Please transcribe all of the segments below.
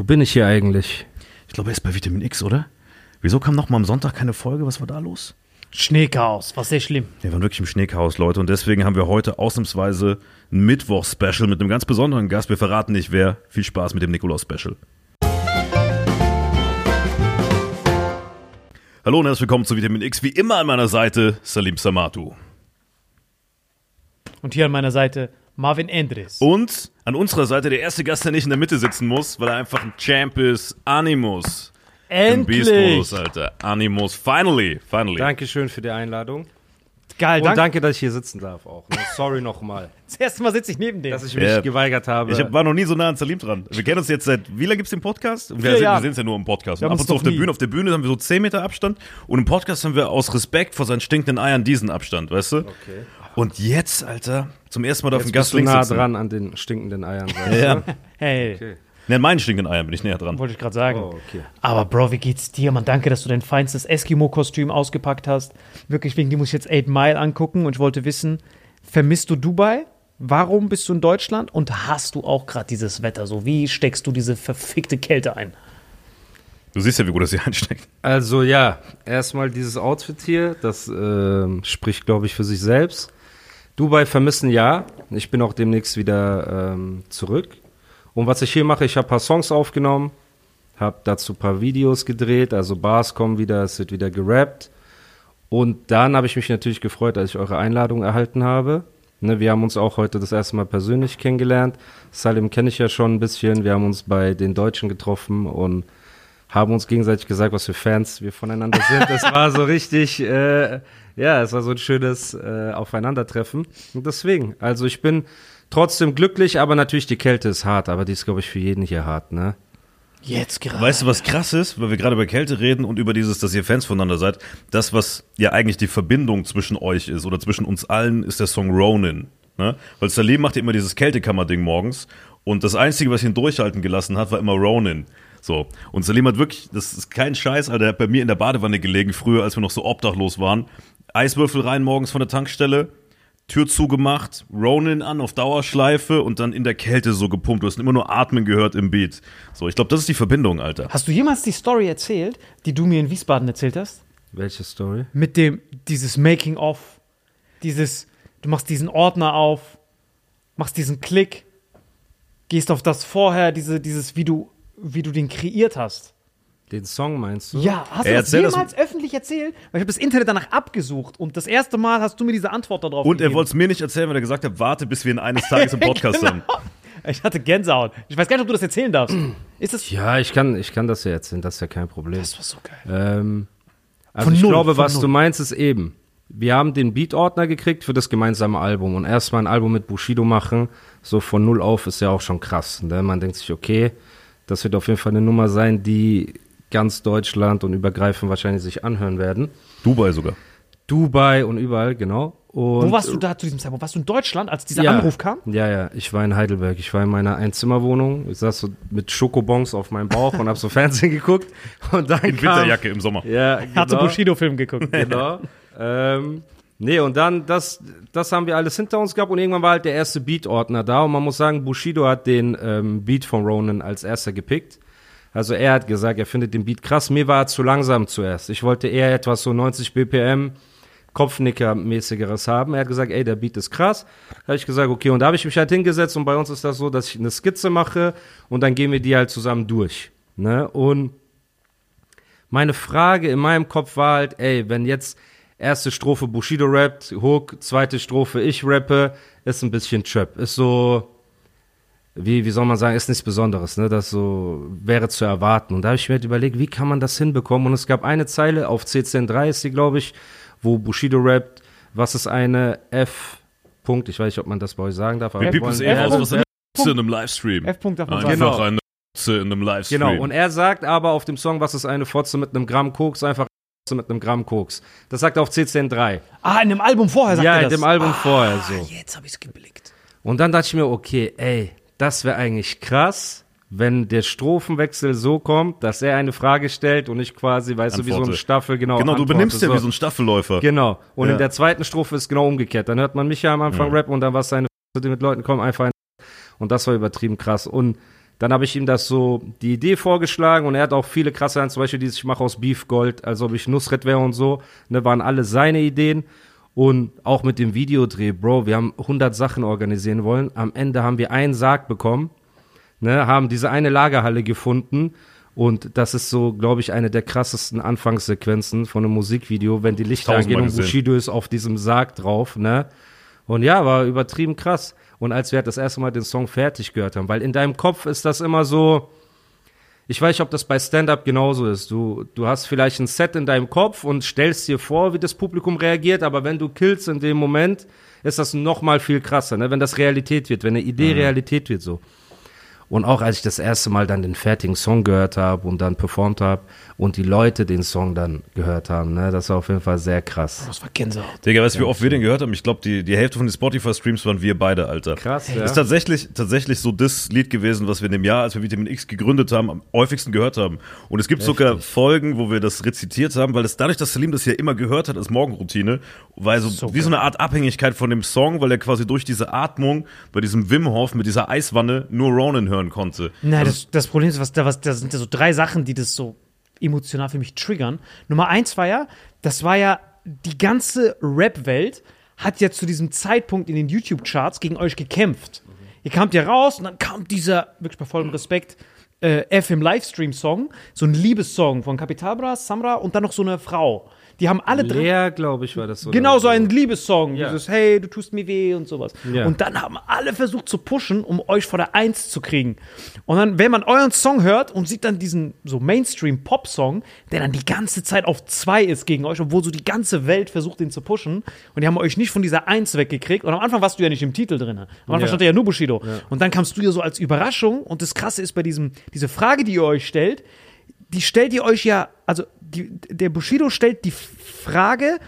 Wo bin ich hier eigentlich? Ich glaube, er ist bei Vitamin X, oder? Wieso kam noch mal am Sonntag keine Folge? Was war da los? Schneechaos, war sehr schlimm. Wir waren wirklich im Schneechaos, Leute. Und deswegen haben wir heute ausnahmsweise ein Mittwoch-Special mit einem ganz besonderen Gast. Wir verraten nicht wer. Viel Spaß mit dem Nikolaus-Special. Hallo und herzlich willkommen zu Vitamin X. Wie immer an meiner Seite Salim Samatu. Und hier an meiner Seite Marvin Endres. Und an unserer Seite der erste Gast, der nicht in der Mitte sitzen muss, weil er einfach ein Champ ist, Animus. Im Endlich! Beast-Modus, Alter. Animus, finally, finally. Dankeschön für die Einladung. Geil, Und danke. danke, dass ich hier sitzen darf auch. Ne? Sorry nochmal, Das erste Mal sitze ich neben dir. dass ich mich Ja. geweigert habe. Ich hab, war noch nie so nah an Salim dran. Wir kennen uns jetzt seit, wie lange gibt's den Podcast? Und wir Vier sehen- es ja nur im Podcast. Haben ab uns und zu auf der Bühne, auf der Bühne haben wir so 10 Meter Abstand und im Podcast haben wir aus Respekt vor seinen stinkenden Eiern diesen Abstand, weißt du? Okay. Und jetzt, Alter, zum ersten Mal darf ein Jetzt Gast bist du nah sitzen. dran an den stinkenden Eiern. Weißt Ja, hey, Okay. Ne, an meinen stinkenden Eiern bin ich näher dran. wollte ich gerade sagen. Oh, okay. Aber Bro, wie geht's dir, Mann? Danke, dass du dein feinstes Eskimo-Kostüm ausgepackt hast. Wirklich, wegen dem muss ich jetzt 8 Mile angucken und ich wollte wissen, vermisst du Dubai? Warum bist du in Deutschland? Und hast du auch gerade dieses Wetter so? Wie steckst du diese verfickte Kälte ein? Du siehst ja, wie gut das hier einsteckt. Also ja, erstmal dieses Outfit hier, das ähm, spricht, glaube ich, für sich selbst. Dubai vermissen ja. Ich bin auch demnächst wieder ähm, zurück. Und was ich hier mache, ich habe ein paar Songs aufgenommen, habe dazu ein paar Videos gedreht, also Bars kommen wieder, es wird wieder gerappt. Und dann habe ich mich natürlich gefreut, als ich eure Einladung erhalten habe. Ne, wir haben uns auch heute das erste Mal persönlich kennengelernt. Salim kenne ich ja schon ein bisschen. Wir haben uns bei den Deutschen getroffen und haben uns gegenseitig gesagt, was für Fans wir voneinander sind. Es war so richtig, äh, ja, es war so ein schönes äh, Aufeinandertreffen. Und deswegen, also ich bin trotzdem glücklich, aber natürlich die Kälte ist hart, aber die ist, glaube ich, für jeden hier hart, ne? Jetzt gerade. Weißt du, was krass ist, weil wir gerade über Kälte reden und über dieses, dass ihr Fans voneinander seid? Das, was ja eigentlich die Verbindung zwischen euch ist oder zwischen uns allen, ist der Song Ronin. Ne? Weil Salim macht ja immer dieses Kältekammer-Ding morgens und das Einzige, was ihn durchhalten gelassen hat, war immer Ronin. So. Und Salim hat wirklich, das ist kein Scheiß, Alter, er hat bei mir in der Badewanne gelegen, früher, als wir noch so obdachlos waren. Eiswürfel rein morgens von der Tankstelle, Tür zugemacht, Ronin an auf Dauerschleife und dann in der Kälte so gepumpt. Du hast immer nur Atmen gehört im Beat. So, ich glaube, das ist die Verbindung, Alter. Hast du jemals die Story erzählt, die du mir in Wiesbaden erzählt hast? Welche Story? Mit dem, dieses Making-of, dieses, du machst diesen Ordner auf, machst diesen Klick, gehst auf das vorher, diese, dieses, wie du, wie du den kreiert hast. Den Song meinst du? Ja, hast Ey, du das erzähl das- jemals öffentlich erzählt? Weil ich habe das Internet danach abgesucht und das erste Mal hast du mir diese Antwort darauf Und er gegeben. wollte es mir nicht erzählen, weil er gesagt hat, warte, bis wir ihn eines Tages im Podcast Genau. haben. Ich hatte Gänsehaut. Ich weiß gar nicht, ob du das erzählen darfst. Ist das. Ja, ich kann, ich kann das ja erzählen, das ist ja kein Problem. Das war so geil. Ähm, also Von ich null, glaube, von was null. du meinst, ist eben. Wir haben den Beat-Ordner gekriegt für das gemeinsame Album und erstmal ein Album mit Bushido machen, so von null auf, ist ja auch schon krass. Ne? Man denkt sich, okay, das wird auf jeden Fall eine Nummer sein, die ganz Deutschland und übergreifend wahrscheinlich sich anhören werden. Dubai sogar. Dubai und überall, genau. Und Wo warst du da zu diesem Zeitpunkt? Warst du in Deutschland, als dieser ja, Anruf kam? Ja, ja, ich war in Heidelberg. Ich war in meiner Einzimmerwohnung. Ich saß so mit Schokobons auf meinem Bauch und hab so Fernsehen geguckt. Und dann In kam, Winterjacke im Sommer. Ja, genau. Hat so Bushido-Film geguckt. genau. ähm, nee, und dann, das, das haben wir alles hinter uns gehabt und irgendwann war halt der erste Beat-Ordner da und man muss sagen, Bushido hat den ähm, Beat von Ronan als erster gepickt. Also er hat gesagt, er findet den Beat krass. Mir war er zu langsam zuerst. Ich wollte eher etwas so 90 BPM, Kopfnicker-mäßigeres haben. Er hat gesagt, ey, der Beat ist krass. Da habe ich gesagt, okay, und da habe ich mich halt hingesetzt und bei uns ist das so, dass ich eine Skizze mache und dann gehen wir die halt zusammen durch. Ne? Und meine Frage in meinem Kopf war halt, ey, wenn jetzt erste Strophe Bushido rappt, Hook, zweite Strophe ich rappe, ist ein bisschen Trap. Ist so, wie, wie soll man sagen, ist nichts Besonderes, ne? Das so wäre zu erwarten. Und da habe ich mir halt überlegt, wie kann man das hinbekommen? Und es gab eine Zeile, auf CCN3 ist sie, glaube ich, wo Bushido rappt, was ist eine F. Punkt, ich weiß nicht, ob man das bei euch sagen darf. aber Wir piepen wollen- es eher F- aus, was F- eine F- in einem Livestream. F-Punkt darf man Einfach sagen. Genau. eine F- in einem Livestream. Genau, und er sagt aber auf dem Song, was ist eine Fotze mit einem Gramm Koks, einfach Fotze mit einem Gramm Koks. Das sagt er auf CCN3. Ah, in dem Album vorher sagt Ja, er in das. dem Album vorher so. Ah, jetzt habe ich es geblickt. Und dann dachte ich mir, okay, ey, das wäre eigentlich krass, wenn der Strophenwechsel so kommt, dass er eine Frage stellt und ich quasi, weißt du, wie so eine Antworte. Staffel genau genau, du antworte, benimmst ja wie so ein Staffelläufer. Genau. Und Ja. in der zweiten Strophe ist genau umgekehrt. Dann hört man mich ja am Anfang Mhm. rappen und dann was seine F- die mit Leuten kommen, einfach ein und das war übertrieben krass. Und dann habe ich ihm das so, die Idee vorgeschlagen und er hat auch viele krasse Sachen, zum Beispiel dieses, ich mache aus Beef Gold, als ob ich Nusret wäre und so, ne, waren alle seine Ideen. Und auch mit dem Videodreh, Bro, wir haben 100 Sachen organisieren wollen. Am Ende haben wir einen Sarg bekommen, ne, haben diese eine Lagerhalle gefunden. Und das ist so, glaube ich, eine der krassesten Anfangssequenzen von einem Musikvideo, wenn die Lichter Tausendmal angehen und gesehen. Bushido ist auf diesem Sarg drauf, ne? Und ja, war übertrieben krass. Und als wir halt das erste Mal den Song fertig gehört haben, weil in deinem Kopf ist das immer so, ich weiß nicht, ob das bei Stand-Up genauso ist. Du, du hast vielleicht ein Set in deinem Kopf und stellst dir vor, wie das Publikum reagiert, aber wenn du killst in dem Moment, ist das noch mal viel krasser, ne? wenn das Realität wird, wenn eine Idee Realität wird so. Und auch als ich das erste Mal dann den fertigen Song gehört habe und dann performt habe und die Leute den Song dann gehört haben, ne, das war auf jeden Fall sehr krass. Das war Gänsehaut. Digga, weißt du, wie oft wir den gehört haben? Ich glaube, die, die Hälfte von den Spotify-Streams waren wir beide, Alter. Krass, ja. Ist tatsächlich, tatsächlich so das Lied gewesen, was wir in dem Jahr, als wir Vitamin X gegründet haben, am häufigsten gehört haben. Und es gibt sogar Folgen, wo wir das rezitiert haben, weil es dadurch, dass Salim das ja immer gehört hat als Morgenroutine, weil so, So wie so eine Art Abhängigkeit von dem Song, weil er quasi durch diese Atmung bei diesem Wim Hof mit dieser Eiswanne nur Ronan hören konnte. Na, das, das Problem ist, was da, was, da sind ja so drei Sachen, die das so emotional für mich triggern. Nummer eins war ja, das war ja, die ganze Rap-Welt hat ja zu diesem Zeitpunkt in den YouTube-Charts gegen euch gekämpft. Ihr kamt ja raus und dann kam dieser, wirklich bei vollem Respekt, äh, F im Livestream-Song, so ein Liebessong von Capitalbra, Samra und dann noch so eine Frau. Die haben alle drin. Lea, glaube ich, war das so. Genau so ein Liebessong. Ja. Dieses Hey, du tust mir weh und sowas. Ja. Und dann haben alle versucht zu pushen, um euch vor der Eins zu kriegen. Und dann, wenn man euren Song hört und sieht dann diesen so Mainstream-Pop-Song, der dann die ganze Zeit auf zwei ist gegen euch, obwohl so die ganze Welt versucht, ihn zu pushen. Und die haben euch nicht von dieser Eins weggekriegt. Und am Anfang warst du ja nicht im Titel drin. Am Anfang Ja. stand ja nur Bushido. Und dann kamst du ja so als Überraschung. Und das Krasse ist bei diesem, diese Frage, die ihr euch stellt, die stellt ihr euch ja, also die, der Bushido stellt die Frage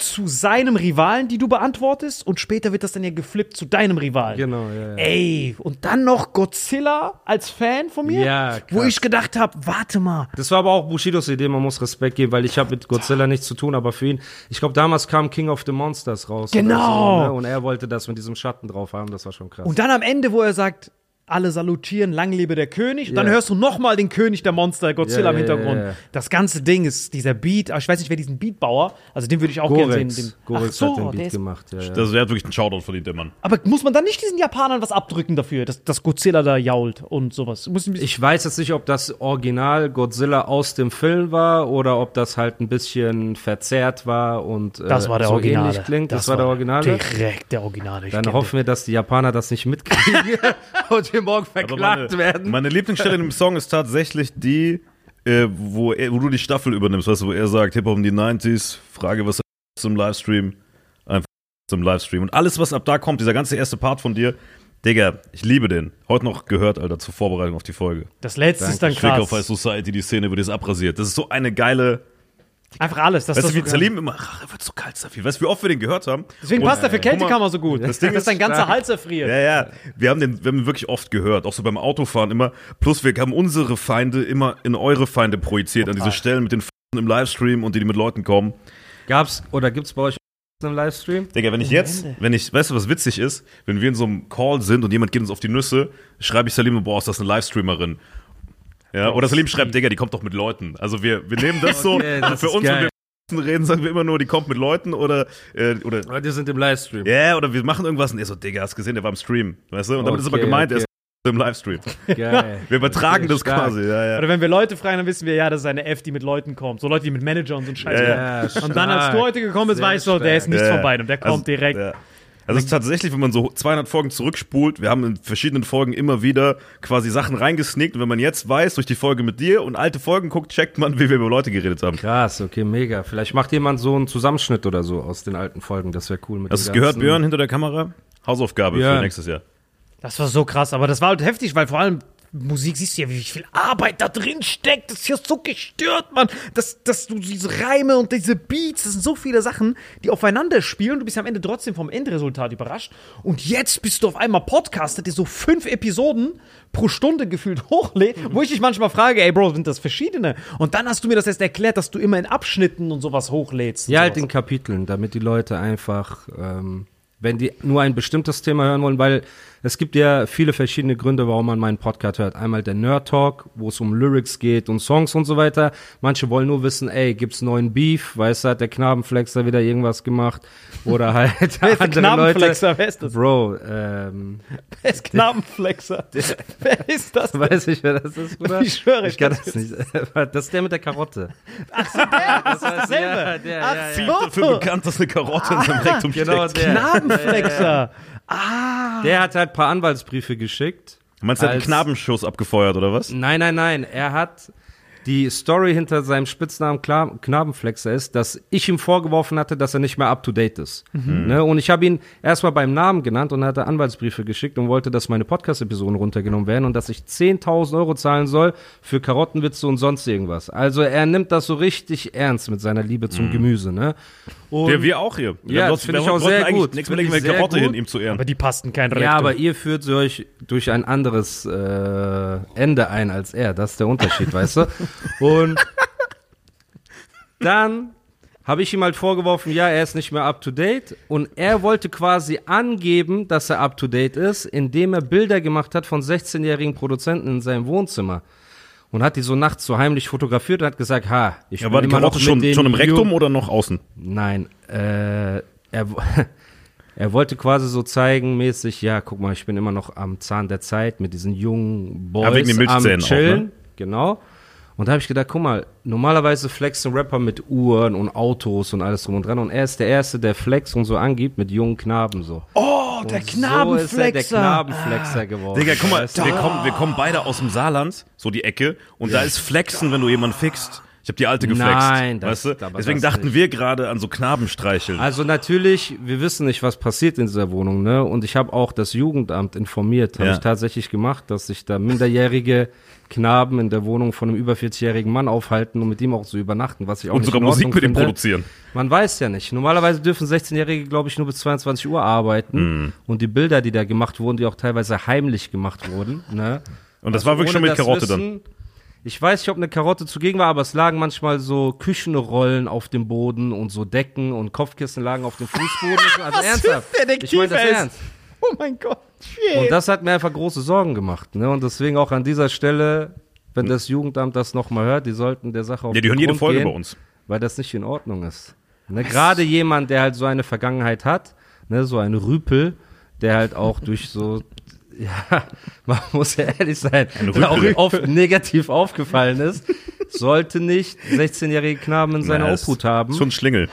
zu seinem Rivalen, die du beantwortest, und später wird das dann ja geflippt zu deinem Rivalen. Genau, ja, ja. Ey, und dann noch Godzilla als Fan von mir, Ja, wo ich gedacht habe, warte mal, Das war aber auch Bushidos Idee, man muss Respekt geben, weil ich habe mit Godzilla nichts zu tun, aber für ihn, ich glaube, damals kam King of the Monsters raus. Genau. So, ne? Und er wollte das mit diesem Schatten drauf haben, das war schon krass. Und dann am Ende, wo er sagt, alle salutieren, lang lebe der König. Und dann hörst du nochmal den König der Monster, Godzilla Ja, im Hintergrund. ja. Das ganze Ding ist dieser Beat. aber Ich weiß nicht, wer diesen Beatbauer, also den würde ich auch gerne sehen. Den, Gorex so, hat den Beat gemacht. Ja, ja. Er hat wirklich einen Shoutout verdient, der Mann. aber muss man dann nicht diesen Japanern was abdrücken dafür, dass, dass Godzilla da jault und sowas? Ich weiß jetzt nicht, ob das Original Godzilla aus dem Film war oder ob das halt ein bisschen verzerrt war und äh, das war der so Originale. ähnlich klingt. Das, war der Originale. Direkt der Originale. Ich Dann hoffen wir, dass die Japaner das nicht mitkriegen und wir morgen verklagt meine, werden. meine Lieblingsstelle in dem Song ist tatsächlich die, äh, wo, er, wo du die Staffel übernimmst, weißt du, wo er sagt, Hip-Hop in die 90s, Frage, was zum Livestream, einfach zum Livestream. Und alles, was ab da kommt, dieser ganze erste Part von dir, Digga, ich liebe den. Heute noch gehört, Alter, zur Vorbereitung auf die Folge. Das letzte ist dann Trick auf High krass. Society, die Szene wird jetzt abrasiert. Das ist so eine geile. Einfach alles. Das, Weißt das du, wie Salim immer, ach, er wird so kalt, Safi. Weißt du, wie oft wir den gehört haben? Deswegen Und- passt er für Kältekammer so gut. Das Ding dass ist dein ganzer. Hals erfriert. Ja, ja. Wir haben den, wir haben ihn wirklich oft gehört, auch so beim Autofahren immer. Plus wir haben unsere Feinde immer in eure Feinde projiziert, an diese Stellen mit den F im Livestream und die, die mit Leuten kommen. Gab's oder gibt's bei euch einen Livestream? Digga, wenn ich jetzt, wenn ich, weißt du, was witzig ist? Wenn wir in so einem Call sind und jemand geht uns auf die Nüsse, schreibe ich Salim, boah, ist das eine Livestreamerin? Ja, oder Salim schreibt, Digga, die kommt doch mit Leuten. Also wir, wir nehmen das so, Okay, das für uns, wenn geil. wir reden, sagen wir immer nur, die kommt mit Leuten oder, äh, oder Oder die sind im Livestream. Ja, oder wir machen irgendwas und er so, Digga, hast gesehen, der war im Stream. Weißt du? Und damit ist aber Okay, gemeint, er okay. ist im Livestream. Geil. Wir übertragen Okay, das stark. quasi, ja, ja. Oder wenn wir Leute fragen, dann wissen wir, ja, das ist eine F, die mit Leuten kommt. So Leute, die mit Manager und so ein Scheiß. Ja, machen. Und dann, als du heute gekommen bist, Sehr weißt du, der ist nichts Ja, von ja. beidem. Der kommt Also, direkt. Also es ist tatsächlich, wenn man so 200 Folgen zurückspult, wir haben in verschiedenen Folgen immer wieder quasi Sachen reingesneakt und wenn man jetzt weiß, durch die Folge mit dir und alte Folgen guckt, checkt man, wie wir über Leute geredet haben. Krass, okay, mega. Vielleicht macht jemand so einen Zusammenschnitt oder so aus den alten Folgen. Das wäre cool. Mit Das gehört Björn hinter der Kamera. Hausaufgabe für Björn. nächstes Jahr. Das war so krass, aber das war halt heftig, weil vor allem Musik siehst du ja, wie viel Arbeit da drin steckt. Das ist ja so gestört, Mann. Dass, dass du diese Reime und diese Beats, das sind so viele Sachen, die aufeinander spielen. Du bist am Ende trotzdem vom Endresultat überrascht. Und jetzt bist du auf einmal Podcaster, der so fünf Episoden pro Stunde gefühlt hochlädt, wo ich dich manchmal frage, ey Bro, sind das verschiedene? Und dann hast du mir das erst erklärt, dass du immer in Abschnitten und sowas hochlädst. Ja, halt in Kapiteln, damit die Leute einfach, ähm, wenn die nur ein bestimmtes Thema hören wollen, weil es gibt ja viele verschiedene Gründe, warum man meinen Podcast hört. Einmal der Nerd Talk, wo es um Lyrics geht und Songs und so weiter. Manche wollen nur wissen, ey, gibt's neuen Beef? Weißt du, hat der Knabenflexer wieder irgendwas gemacht? Oder halt Wer ist der andere Leute. Knabenflexer? Wer ist das? Bro, ähm, Wer ist Knabenflexer? Wer ist das? weiß ich, wer das ist, Bruder? Ich schwöre, ich kann ich das nicht. Das ist der mit der Karotte. Das ist dasselbe. Ja, der, Ach ja, ja. so. Viel dafür bekannt, dass eine Karotte in seinem Rektum Genau, steckt. der. Knabenflexer. Der hat halt ein paar Anwaltsbriefe geschickt Meinst du, er hat einen als- Knabenschuss abgefeuert, oder was? Nein, nein, nein. Er hat die Story hinter seinem Spitznamen Kla Knabenflexer ist, dass ich ihm vorgeworfen hatte, dass er nicht mehr up to date ist. Ne? Und ich habe ihn erstmal beim Namen genannt und er hatte Anwaltsbriefe geschickt und wollte, dass meine Podcast-Episoden runtergenommen werden und dass ich 10.000 Euro zahlen soll für Karottenwitze und sonst irgendwas. Also er nimmt das so richtig ernst mit seiner Liebe zum Gemüse. Ne? Und Ja, wir auch hier. Ja, Wir das finde ich auch sehr gut. Wir ich sehr Karotte hin, ihm zu ehren. Aber die passten kein Rektum. Ja, aber ihr führt sie euch durch ein anderes äh, Ende ein als er. Das ist der Unterschied, weißt du? Und dann habe ich ihm halt vorgeworfen, ja, er ist nicht mehr up to date. Und er wollte quasi angeben, dass er up to date ist, indem er Bilder gemacht hat von 16-jährigen Produzenten in seinem Wohnzimmer. Und hat die so nachts so heimlich fotografiert und hat gesagt, ha, ich Ja, bin war immer noch schon, schon im Rektum Ju- oder noch außen? Nein, äh, er, er wollte quasi so zeigen, mäßig, ja, guck mal, ich bin immer noch am Zahn der Zeit mit diesen jungen Boys Ja, wegen den am Milchzähnen auch, Chillen. ne? Genau. Und da habe ich gedacht, guck mal, normalerweise flexen Rapper mit Uhren und Autos und alles drum und dran. Und er ist der Erste, der flex und so angibt mit jungen Knaben so. oh, der Und So ist er der Knabenflexer. Knabenflexer geworden. Digga, guck mal, wir kommen, wir kommen beide aus dem Saarland, so die Ecke, und da ist Flexen, wenn du jemanden fixt. Ich habe die alte geflext. Nein, das- weißt du? Deswegen dachten nicht. wir gerade an so Knabenstreicheln. Also natürlich, wir wissen nicht, was passiert in dieser Wohnung, ne? Und ich habe auch das Jugendamt informiert, habe Ja. ich tatsächlich gemacht, dass sich da minderjährige Knaben in der Wohnung von einem über 40-jährigen Mann aufhalten und mit ihm auch so übernachten, was ich auch und nicht sogar Musik mit ihm produzieren. Man weiß ja nicht. Normalerweise dürfen 16-Jährige, glaube ich, nur bis 22 Uhr arbeiten. Hm. Und die Bilder, die da gemacht wurden, die auch teilweise heimlich gemacht wurden, ne? Und das war wirklich schon mit Karotte dann. Ich weiß nicht, ob eine Karotte zugegen war, aber es lagen manchmal so Küchenrollen auf dem Boden und so Decken und Kopfkissen lagen auf dem Fußboden. Also ernsthaft. Ich meine das ernst. Oh mein Gott. Shit. Und das hat mir einfach große Sorgen gemacht. Ne? Und deswegen auch an dieser Stelle, wenn das Jugendamt das nochmal hört, die sollten der Sache auf Ja, die den hören jede Folge gehen, bei uns. Weil das nicht in Ordnung ist. Ne? Gerade jemand, der halt so eine Vergangenheit hat, ne? so ein Rüpel, der halt auch durch so ja, man muss ja ehrlich sein, der auch oft negativ aufgefallen ist, sollte nicht 16-jährige Knaben in seiner Obhut haben. Ein Schlingel.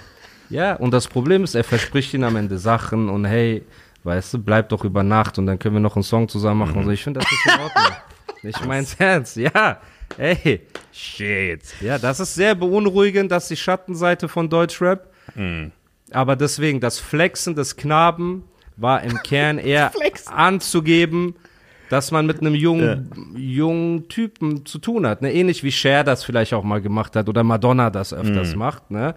Ja, und das Problem ist, er verspricht ihnen am Ende Sachen und hey, weißt du, bleib doch über Nacht und dann können wir noch einen Song zusammen machen. Und so. Ich finde das nicht in Ordnung. ich mein's ernst, ja. Ey, Shit. ja, das ist sehr beunruhigend, dass die Schattenseite von Deutschrap. Aber deswegen, das Flexen des Knaben war im Kern eher anzugeben, dass man mit einem jungen, jungen Typen zu tun hat. Ne? Ähnlich wie Cher das vielleicht auch mal gemacht hat oder Madonna das öfters macht. Ne?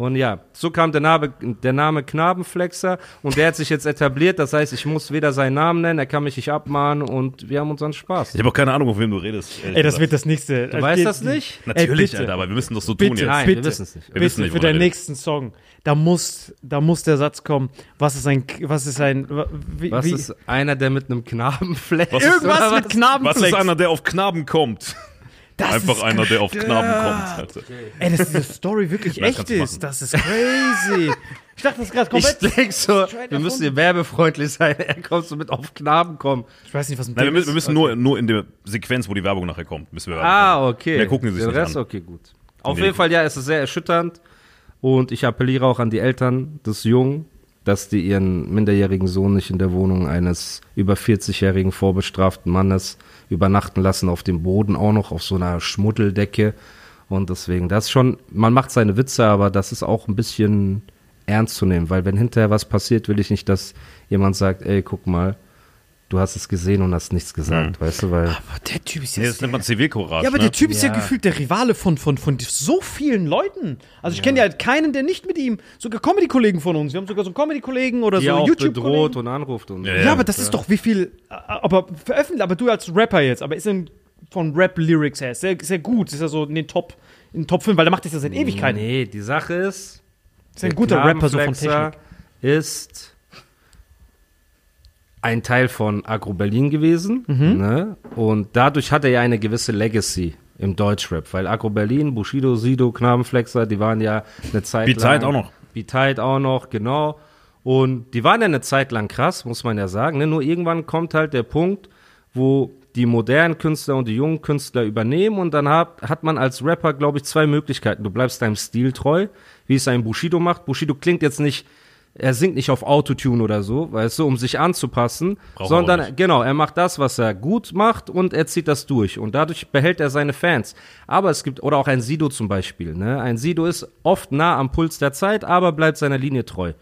Und ja, so kam der Name, der Name Knabenflexer und der hat sich jetzt etabliert. Das heißt, ich muss weder seinen Namen nennen, er kann mich nicht abmahnen und wir haben unseren Spaß. Ich habe auch keine Ahnung, auf wem du redest. Ey, das gesagt. wird das nächste. Du weißt das nicht? Natürlich, Ey. Alter, aber wir müssen das so tun Bitte, jetzt. Nein, wir bitte, wissen es nicht. Wir bitte wissen nicht, für redet. nächsten Song. Da muss, da muss der Satz kommen. Was ist ein, was ist ein, wie, Was wie, ist einer, der mit einem Knaben flext? Was ist- irgendwas mit Was Knabenflex. ist einer, der auf Knaben kommt? Das Einfach ist einer, der auf. Knaben kommt. Alter. Ey, dass diese Story wirklich Nein, echt ist. Das ist crazy. Ich dachte, das ist gerade Ich komplett. denke so, Bescheid wir müssen hier werbefreundlich sein. Er kommt so mit auf Knaben kommen. Ich weiß nicht, was ein Nein, wir Ding müssen, wir ist. müssen nur, nur in der Sequenz, wo die Werbung nachher kommt, müssen wir Ah, okay. Mehr gucken sie sich nicht Rest, an. okay, gut. Auf Nee. jeden Fall, ja, es ist sehr erschütternd. Und ich appelliere auch an die Eltern des Jungen, dass die ihren minderjährigen Sohn nicht in der Wohnung eines über 40-jährigen vorbestraften Mannes übernachten lassen, auf dem Boden auch noch, auf so einer Schmuddeldecke. Und deswegen, das schon, man macht seine Witze, aber das ist auch ein bisschen ernst zu nehmen, weil wenn hinterher was passiert, will ich nicht, dass jemand sagt, ey, guck mal, du hast es gesehen und hast nichts gesagt, weißt du, weil Aber der Typ ist Nee, jetzt. das nennt man Zivilcourage. ja, aber ne? der Typ ist ja, Ja. gefühlt der Rivale von, von, von so vielen Leuten. Also ich kenne ja keinen, der nicht mit ihm, sogar Comedy-Kollegen von uns. Wir haben sogar so einen Comedy-Kollegen oder die so auch bedroht und anruft und so. Ja, Ja, aber das ist doch wie viel, aber veröffentlicht, aber du als Rapper jetzt, aber ist er von Rap-Lyrics her, ist sehr, sehr gut, ist er so in den Top, in den Top 5, weil der macht das ja seit Ewigkeiten. Nee, die Sache ist, Ist ein guter Rapper so von Technik. ist ein Teil von Agro Berlin gewesen. Mhm. Ne? Und dadurch hat er ja eine gewisse Legacy im Deutschrap, weil Agro Berlin, Bushido, Sido, Knabenflexer, die waren ja eine Zeit Beat lang. Tight auch noch. Beat auch noch, genau. Und die waren ja eine Zeit lang krass, muss man ja sagen. Ne? Nur irgendwann kommt halt der Punkt, wo die modernen Künstler und die jungen Künstler übernehmen und dann hat, hat man als Rapper, glaube ich, zwei Möglichkeiten. Du bleibst deinem Stil treu, wie es ein Bushido macht. Bushido klingt jetzt nicht er singt nicht auf Autotune oder so, weißt du, um sich anzupassen, Braucht er auch sondern genau, er macht das, was er gut macht und er zieht das durch und dadurch behält er seine Fans. Aber es gibt oder auch ein Sido zum Beispiel, ne? Ein Sido ist oft nah am Puls der Zeit, aber bleibt seiner Linie treu.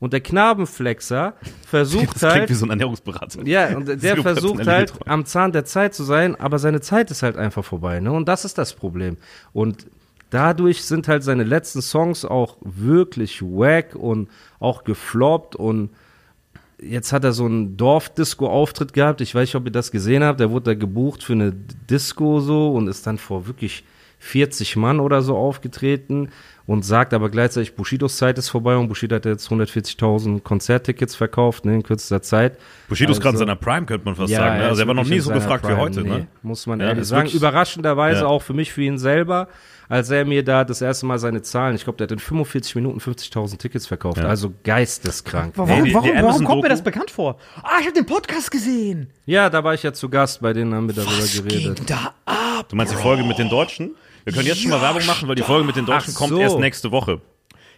Und der Knabenflexer versucht Das klingt halt wie so ein Ernährungsberater. ja, und der bleibt versucht halt am Zahn der Zeit zu sein, aber seine Zeit ist halt einfach vorbei, ne? Und das ist das Problem. Und dadurch sind halt seine letzten Songs auch wirklich wack und auch gefloppt und jetzt hat er so einen Dorfdisco-Auftritt gehabt. Ich weiß nicht, ob ihr das gesehen habt. Der wurde da gebucht für eine Disco so und ist dann vor wirklich 40 Mann oder so aufgetreten und sagt aber gleichzeitig, Bushidos Zeit ist vorbei und Bushido hat jetzt 140.000 Konzerttickets verkauft ne, in kürzester Zeit. Bushido ist gerade in Also- seiner Prime, könnte man fast ja, sagen. Ne? er Also er war noch nie so gefragt wie Prime, heute. nee, Ne? Muss man Ja, ehrlich sagen. Überraschenderweise Ja. auch für mich, für ihn selber, als er mir da das erste Mal seine Zahlen, ich glaube, der hat in 45 Minuten 50.000 Tickets verkauft. Ja. Also geisteskrank. Warum, warum, warum Amazon kommt mir das bekannt vor? Ah, ich habe den Podcast gesehen. Ja, da war ich ja zu Gast, bei denen haben wir darüber Was geredet. ging da ab? Du meinst die Folge mit den Deutschen? Wir können jetzt schon mal Werbung machen, weil die Folge mit den Deutschen Ach kommt so. erst nächste Woche.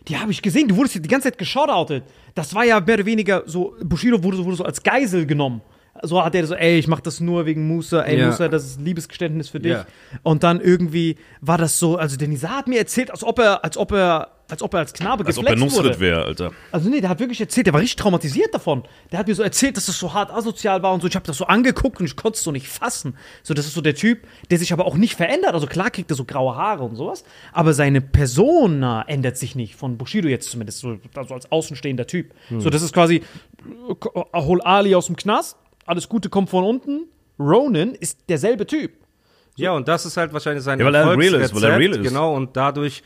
Die habe ich gesehen. Du wurdest die ganze Zeit geshoutoutet. Das war ja mehr oder weniger so, Bushido wurde, so- wurde so als Geisel genommen. So hat er so, ey, ich mach das nur wegen Musa, ey, Ja. Musa, das ist ein Liebesgeständnis für dich. Ja. Und dann irgendwie war das so, also der Nisa hat mir erzählt, als ob er, als ob er, als ob er als Knabe Als ob er geflext wurde. Nusret wäre, Alter. Also nee, der hat wirklich erzählt, der war richtig traumatisiert davon. Der hat mir so erzählt, dass das so hart asozial war und so. Ich habe das so angeguckt und ich konnte es so nicht fassen. So, das ist so der Typ, der sich aber auch nicht verändert. Also klar kriegt er so graue Haare und sowas, aber seine Persona ändert sich nicht. Von Bushido jetzt zumindest, so also als außenstehender Typ. So, das ist quasi, äh, hol Ali aus dem Knast, alles Gute kommt von unten. Ronan ist derselbe Typ. Ja, und das ist halt wahrscheinlich sein Ja, weil er real ist, weil er real ist. Genau, und dadurch,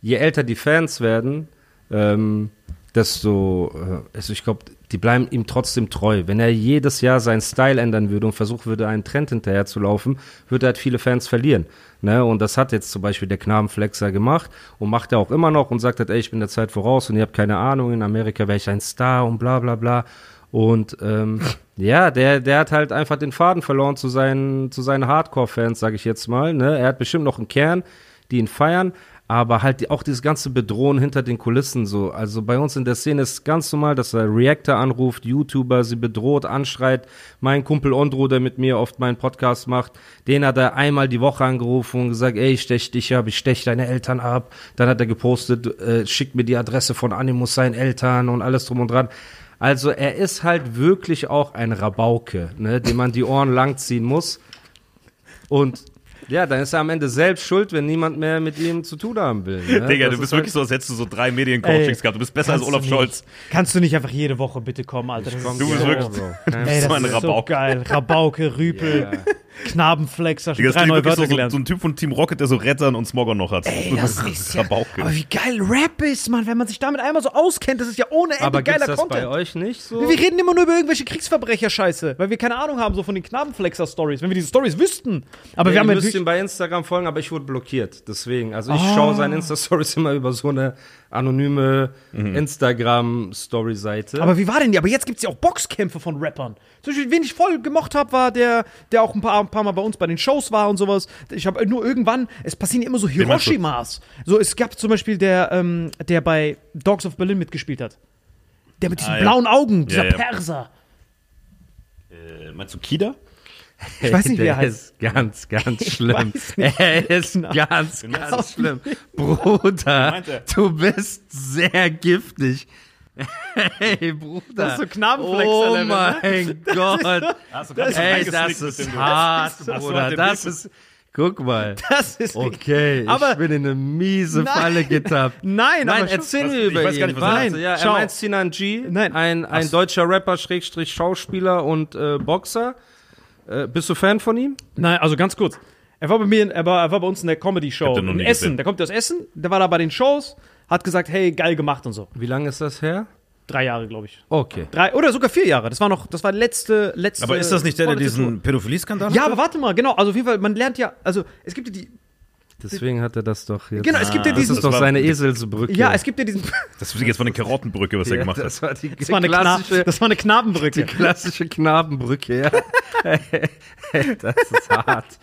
je älter die Fans werden, ähm, desto, äh, also ich glaube, die bleiben ihm trotzdem treu. Wenn er jedes Jahr seinen Style ändern würde und versuchen würde, einen Trend hinterher zu laufen, würde er halt viele Fans verlieren. Ne? Und das hat jetzt zum Beispiel der Knabenflexer gemacht und macht er auch immer noch und sagt halt, ey, ich bin der Zeit voraus und ihr habt keine Ahnung, in Amerika wäre ich ein Star und bla bla bla. Und ähm, ja, der, der hat halt einfach den Faden verloren zu seinen, zu seinen Hardcore-Fans, sage ich jetzt mal. Ne? Er hat bestimmt noch einen Kern, die ihn feiern, aber halt auch dieses ganze Bedrohen hinter den Kulissen so. Also bei uns in der Szene ist ganz normal, dass er Reactor anruft, YouTuber sie bedroht, anschreit. Mein Kumpel Ondro, der mit mir oft meinen Podcast macht, den hat er einmal die Woche angerufen und gesagt, ey, ich stech dich ab, ich stech deine Eltern ab. Dann hat er gepostet, äh, schickt mir die Adresse von Animus seinen Eltern und alles drum und dran. Also er ist halt wirklich auch ein Rabauke, ne, dem man die Ohren langziehen muss. Und ja, dann ist er am Ende selbst schuld, wenn niemand mehr mit ihm zu tun haben will. Ne? Digga, Das du bist ist halt- wirklich so, als hättest du so drei Mediencoachings gehabt. Du bist besser als Olaf Scholz. Kannst du nicht einfach jede Woche bitte kommen, Alter? Das ist Du bist so, wirklich- so das ein ist so Rabauke. geil. Rabauke, Rüpel, Knabenflexer, schon Digga, das drei neue Wörter so, gelernt. so ein Typ von Team Rocket, der so Rettern und Smogger noch hat. Ey, das ist ja, aber wie geil Rap ist, Mann, wenn man sich damit einmal so auskennt, das ist ja ohne Ende Aber gibt's geiler das Content. bei euch nicht so? Wir reden immer nur über irgendwelche Kriegsverbrecher-Scheiße, weil wir keine Ahnung haben, so von den Knabenflexer-Stories, wenn wir diese Stories wüssten. Aber wir Ihr haben müsst ihm bei Instagram folgen, aber ich wurde blockiert. Deswegen. Also ich Ah. schaue seine Insta-Stories immer über so eine anonyme Mhm. Instagram-Story-Seite. Aber wie war denn die? Aber jetzt gibt es ja auch Boxkämpfe von Rappern. Zum Beispiel, wen ich voll gemocht habe, war der, der auch ein paar, ein paar Mal bei uns bei den Shows war und sowas. Ich habe nur irgendwann, es passieren immer so? Hiroshimas. So, es gab zum Beispiel der, ähm, der bei Dogs of Berlin mitgespielt hat. Der mit diesen Ah, ja. blauen Augen, dieser Ja, ja. Perser. Äh, meinst du Kida? Ich weiß nicht, wie der er heißt. ist ganz, ganz schlimm. Er ist Genau. ganz, ganz schlimm. Bruder, er? du bist sehr giftig. Hey, Bruder. Das ist so Knabenflexer Oh Level, ne? mein Gott. Hast du Das- Ey, das ist hart, Bruder. Das ist. Guck mal. Das ist Okay, Aber- ich bin in eine miese Nein. Falle getappt. Nein, Nein, aber erzähl Was- mir ich über weiß ihn. gar nicht, was er Warte, meint. ja, er meint Sinan G, Nein. ein, ein deutscher Rapper, Schrägstrich Schauspieler und äh, Boxer. Äh, bist du Fan von ihm? Nein, also ganz kurz. Er war bei mir, in, er, war, er war bei uns in der Comedy-Show den noch in Essen. gesehen. Der kommt aus Essen, der war da bei den Shows, hat gesagt, hey, geil gemacht und so. Wie lange ist das her? Drei Jahre, glaube ich. Okay. Drei oder sogar vier Jahre. Das war noch, das war letzte, letzte. Aber ist das nicht der, der diesen Pädophilie-Skandal Tour. Ja, aber warte mal, genau. Also auf jeden Fall, man lernt ja, also es gibt ja die, Deswegen hat er das doch jetzt. genau, es gibt ja das diesen, ist doch seine Eselsbrücke. ja, es gibt ja diesen, Das ist jetzt von der Karottenbrücke, was er gemacht hat. das war die, das war eine, Kna klassische, das war eine Knabenbrücke. die klassische Knabenbrücke, ja. das ist hart.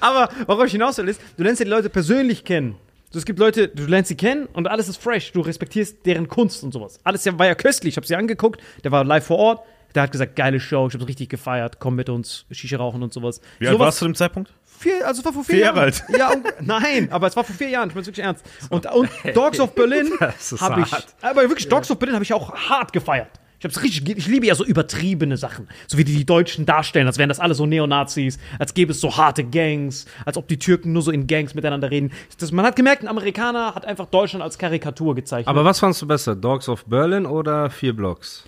Aber worauf ich hinaus will, ist, du lernst ja die Leute persönlich kennen. So, es gibt Leute, du lernst sie kennen und alles ist fresh. Du respektierst deren Kunst und sowas. Alles war ja köstlich. Ich habe sie angeguckt. Der war live vor Ort. Der hat gesagt, geile Show, ich habe richtig gefeiert. Komm mit uns, Shisha rauchen und sowas. Wie alt sowas, warst du zu dem Zeitpunkt? Vier, also es war vor vier, Vier Jahren. Jahre alt. Ja, und, nein, aber es war vor vier Jahren. Ich meine wirklich ernst. Und, und Dogs of Berlin habe ich, aber wirklich Dogs of Berlin habe ich auch hart gefeiert. Ich hab's richtig, ich liebe ja so übertriebene Sachen. So wie die, die Deutschen darstellen, als wären das alle so Neonazis, als gäbe es so harte Gangs, als ob die Türken nur so in Gangs miteinander reden. Das, man hat gemerkt, ein Amerikaner hat einfach Deutschland als Karikatur gezeichnet. Aber was fandst du besser, Dogs of Berlin oder Vier Blocks?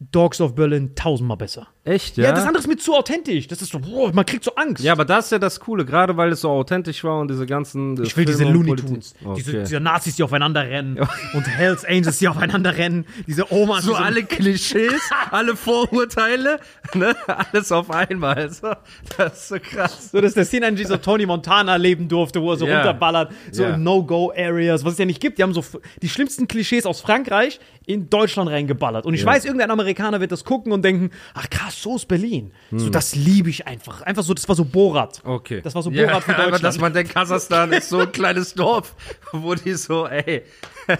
Dogs of Berlin tausendmal besser. Echt, Ja, ja? das andere ist mir zu authentisch. Das ist so, boah, man kriegt so Angst. Ja, aber das ist ja das Coole, gerade weil es so authentisch war und diese ganzen. Ich will diese Filme und Looney Tunes, diese, Okay. diese Nazis, die aufeinander rennen und Hells Angels, die aufeinander rennen, diese Omas. So die alle Klischees, alle Vorurteile, ne? Alles auf einmal. So, das ist so krass. So, dass der Sinanji so Tony Montana leben durfte, wo er so Ja. runterballert, so in No-Go-Areas, was es ja nicht gibt. Die haben so die schlimmsten Klischees aus Frankreich in Deutschland reingeballert. Und ich weiß, irgendein Amerikaner wird das gucken und denken, ach krass, so ist Berlin. So, das liebe ich einfach. Einfach so, das war so Borat. Hm. Okay. Das war so ja, Borat für Aber Deutschland. dass man denkt, Kasachstan ist so ein kleines Dorf, wo die so, ey.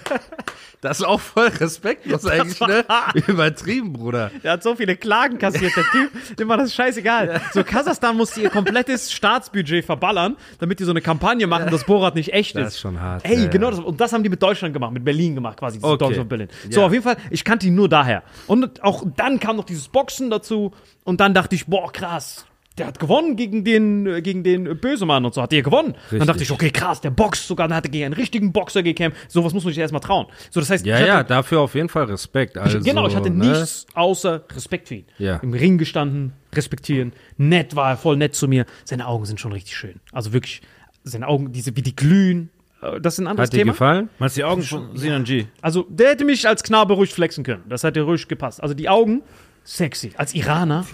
Das ist auch voll respektlos eigentlich, ne? Übertrieben, Bruder. Der hat so viele Klagen kassiert, der Typ. Dem war das scheißegal. So, Kasachstan musste ihr komplettes Staatsbudget verballern, damit die so eine Kampagne machen, dass Borat nicht echt ist. Das ist schon hart, Ey, ja, genau das. Und das haben die mit Deutschland gemacht, mit Berlin gemacht, quasi. Okay. Dogs of Berlin. So, Ja. auf jeden Fall, ich kannte ihn nur daher. Und auch dann kam noch dieses Boxen dazu. Und dann dachte ich, boah, krass. Der hat gewonnen gegen den, äh, gegen den Bösemann und so hat der gewonnen. Dann dachte ich, okay, krass, der boxt sogar, dann hat er gegen einen richtigen Boxer gekämpft. Sowas muss man sich erstmal trauen. So, das heißt, Ja, ich hatte- ja, dafür auf jeden Fall Respekt. Also, genau, ich hatte ne? nichts außer Respekt für ihn. Ja. Im Ring gestanden, respektieren. Nett war er, voll nett zu mir. Seine Augen sind schon richtig schön. Also wirklich, seine Augen, diese, wie die glühen. äh, Das ist ein anderes Hat dir Thema. gefallen? Meinst du die Augen von Sinan G? Also, der hätte mich als Knabe ruhig flexen können. Das hätte ruhig gepasst. Also, die Augen, sexy. Als Iraner,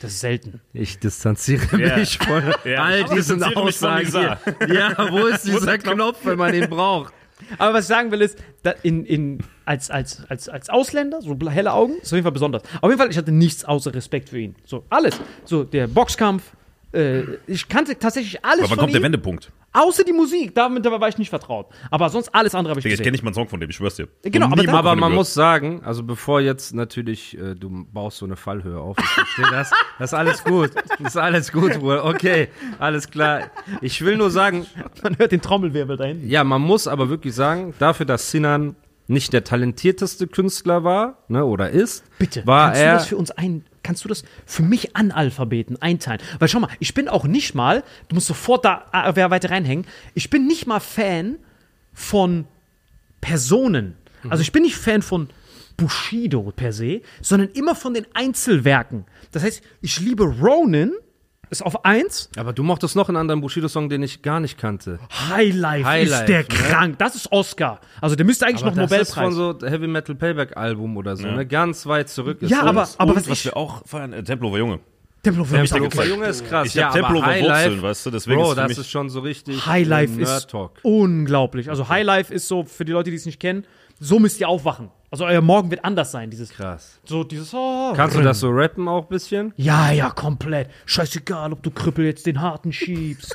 das ist selten. Ich distanziere Ja. mich von Ja, all ich diesen Aussagen hier. Ja, wo ist dieser Knopf, wenn man ihn braucht? Aber was ich sagen will, ist, da in, in, als, als, als, als Ausländer, so helle Augen, ist auf jeden Fall besonders. Auf jeden Fall, ich hatte nichts außer Respekt für ihn. So, alles. So, der Boxkampf. Äh, ich kannte tatsächlich alles Aber wann von kommt der ihm. Wendepunkt? Außer die Musik, damit dabei war ich nicht vertraut. Aber sonst alles andere habe ich Digga, ich gesehen. kenne nicht mal einen Song von dem, ich schwör's dir. Genau, Noch aber da- Aber man gehört. muss sagen, also bevor jetzt natürlich äh, du baust so eine Fallhöhe auf, ich verstehe das, das ist alles gut, das ist alles gut, Bruder, okay, alles klar. Ich will nur sagen, Man hört den Trommelwirbel da hinten. ja, man muss aber wirklich sagen, dafür, dass Sinan nicht der talentierteste Künstler war, ne, oder ist, Bitte, war kannst er, du das für uns ein, kannst du das für mich Analphabeten einteilen? Weil schau mal, ich bin auch nicht mal, du musst sofort da wer weiter reinhängen, ich bin nicht mal Fan von Personen. Mhm. Also ich bin nicht Fan von Bushido per se, sondern immer von den Einzelwerken. Das heißt, ich liebe Ronin, ist auf eins. aber du mochtest noch einen anderen Bushido-Song, den ich gar nicht kannte. Highlife, Highlife, ist der ne? krank. Das ist Oscar. Also der müsste eigentlich noch das ist Nobelpreis. von so Heavy Metal Payback Album oder so, ne, ganz weit zurück. Ist ja, aber, aber Und was was ich wir auch feiern, äh, Tempelhofer Junge. Ja, ist auch Tempelhofer okay. Junge ist krass. Ich ja, hab aber Tempelhofer Highlife, Wurzeln, weißt du, deswegen Bro, ist für das mich- ist schon so richtig Highlife ist unglaublich. Also Highlife ist so, für die Leute, die es nicht kennen, so müsst ihr aufwachen. Also euer Morgen wird anders sein. Dieses, Krass. so dieses, oh, Kannst du das so rappen auch ein bisschen? Ja, ja, komplett. Scheißegal, ob du Krüppel jetzt den harten schiebst.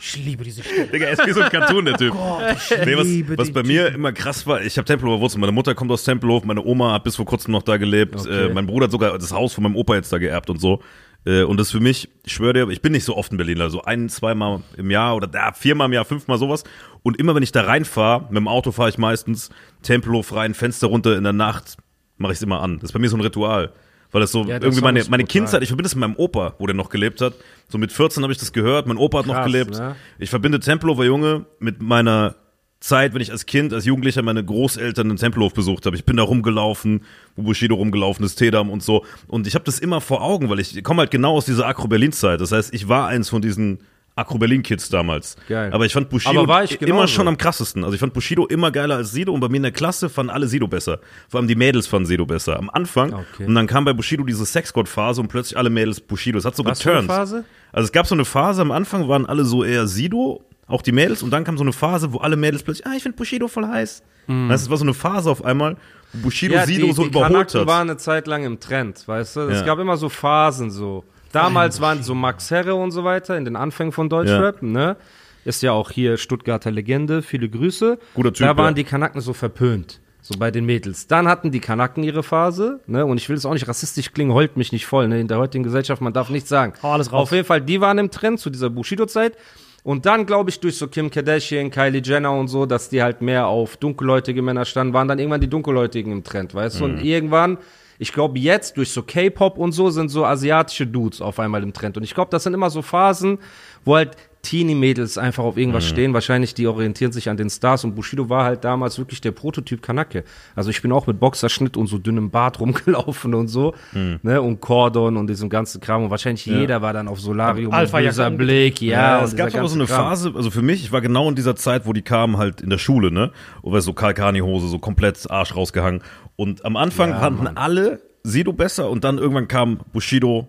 ich liebe diese Stimme. Digga, er ist wie so ein Cartoon, der Typ. Gott, ich Nee, liebe was, was den bei mir immer krass war, ich habe Tempelhofer Wurzeln. Meine Mutter kommt aus Tempelhof, meine Oma hat bis vor kurzem noch da gelebt. Okay. Äh, mein Bruder hat sogar das Haus von meinem Opa jetzt da geerbt und so. Äh, und das für mich, ich schwöre dir, ich bin nicht so oft in Berlin, also ein, zweimal im Jahr oder ja, viermal im Jahr, fünfmal sowas. Und immer wenn ich da reinfahre, mit dem Auto fahre ich meistens Tempelhof rein, Fenster runter in der Nacht, mache ich es immer an. Das ist bei mir so ein Ritual. Weil das so Ja, irgendwie meine, meine. Kindheit, ich verbinde es mit meinem Opa, wo der noch gelebt hat. So mit 14 habe ich das gehört, mein Opa hat noch Krass, gelebt. ne? Ich verbinde Tempelhofer Junge mit meiner Zeit, wenn ich als Kind, als Jugendlicher meine Großeltern in Tempelhof besucht habe. Ich bin da rumgelaufen, wo Bushido rumgelaufen ist, Tedam und so. Und ich habe das immer vor Augen, weil ich komme halt genau aus dieser Akro-Berlin-Zeit. Das heißt, ich war eins von diesen Akro-Berlin-Kids damals. Geil. Aber ich fand Bushido war ich immer schon am krassesten. Also ich fand Bushido immer geiler als Sido und bei mir in der Klasse fanden alle Sido besser. Vor allem die Mädels fanden Sido besser. Am Anfang. Okay. Und dann kam bei Bushido diese Sexgott-Phase und plötzlich alle Mädels Bushido. Es hat so Was für eine geturnt. Phase? Also es gab so eine Phase, am Anfang waren alle so eher Sido, auch die Mädels, und dann kam so eine Phase, wo alle Mädels plötzlich, ah, ich finde Bushido voll heiß. Das war so eine Phase auf einmal, wo Bushido Sido die, so die überholt Kanaken hat. waren eine Zeit lang im Trend, weißt du? Es Ja. gab immer so Phasen so. Damals waren so Max Herre und so weiter in den Anfängen von Deutschrap, ne? ist ja auch hier Stuttgarter Legende, viele Grüße. Guter Typ, Da waren ja. die Kanaken so verpönt. So bei den Mädels. Dann hatten die Kanaken ihre Phase, ne? Und ich will es auch nicht rassistisch klingen, heult mich nicht voll, ne? In der heutigen Gesellschaft, man darf nichts sagen. Hau alles raus. Auf jeden Fall, die waren im Trend zu dieser Bushido-Zeit. Und dann, glaube ich, durch so Kim Kardashian, Kylie Jenner und so, dass die halt mehr auf dunkelhäutige Männer standen, waren dann irgendwann die dunkelhäutigen im Trend, weißt du? Mhm. Und irgendwann, ich glaube jetzt durch so K-Pop und so sind so asiatische Dudes auf einmal im Trend. Und ich glaube, das sind immer so Phasen, wo halt Teenie-Mädels einfach auf Mhm. irgendwas stehen. Wahrscheinlich, die orientieren sich an den Stars. Und Bushido war halt damals wirklich der Prototyp Kanake. Also ich bin auch mit Boxerschnitt und so dünnem Bart rumgelaufen und so. Mhm. Ne? Und Cordon und diesem ganzen Kram. Und wahrscheinlich jeder war dann auf Solarium Alpha und umgedreht. Blick. Ja, Ja, es gab dieser aber so eine Kram. Phase, also für mich, ich war genau in dieser Zeit, wo die kamen halt in der Schule, ne? Oder so Kalkani-Hose, so komplett Arsch rausgehangen. Und am Anfang fanden alle Sido besser und dann irgendwann kam Bushido.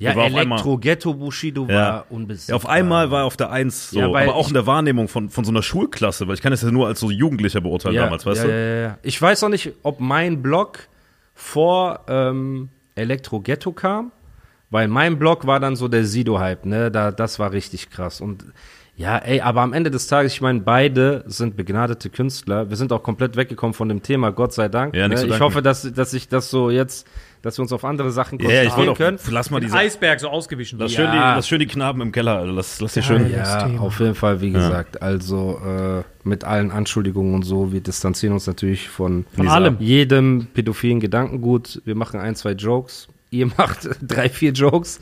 Ja, war auf einmal- Elektro, Ghetto Bushido Ja. war unbesiegbar. Ja, auf einmal war er auf der Eins so, Ja, aber auch in der Wahrnehmung von, von so einer Schulklasse, weil ich kann das ja nur als so Jugendlicher beurteilen damals, weißt ja, du? Ja, ja, ja. Ich weiß auch nicht, ob mein Blog vor ähm, Elektro Ghetto kam, weil mein Blog war dann so der Sido-Hype, ne? Da, das war richtig krass. Und ja, ey, aber am Ende des Tages, ich meine, beide sind begnadete Künstler. Wir sind auch komplett weggekommen von dem Thema, Gott sei Dank. Ja, nicht ne? Ich hoffe, dass, dass ich das so jetzt, dass wir uns auf andere Sachen Ja, ja, ich konzentrieren auch, können. lass mal diese, Eisberg so ausgewichen. lass, wird. schön die, Ja. lass schön die Knaben im Keller, Alter. lass, lass die schön. Ja. Ja, auf jeden Fall, wie gesagt, also äh, mit allen Anschuldigungen und so, wir distanzieren uns natürlich von, Von allem. jedem pädophilen Gedankengut. Wir machen ein, zwei Jokes. Ihr macht drei, vier Jokes.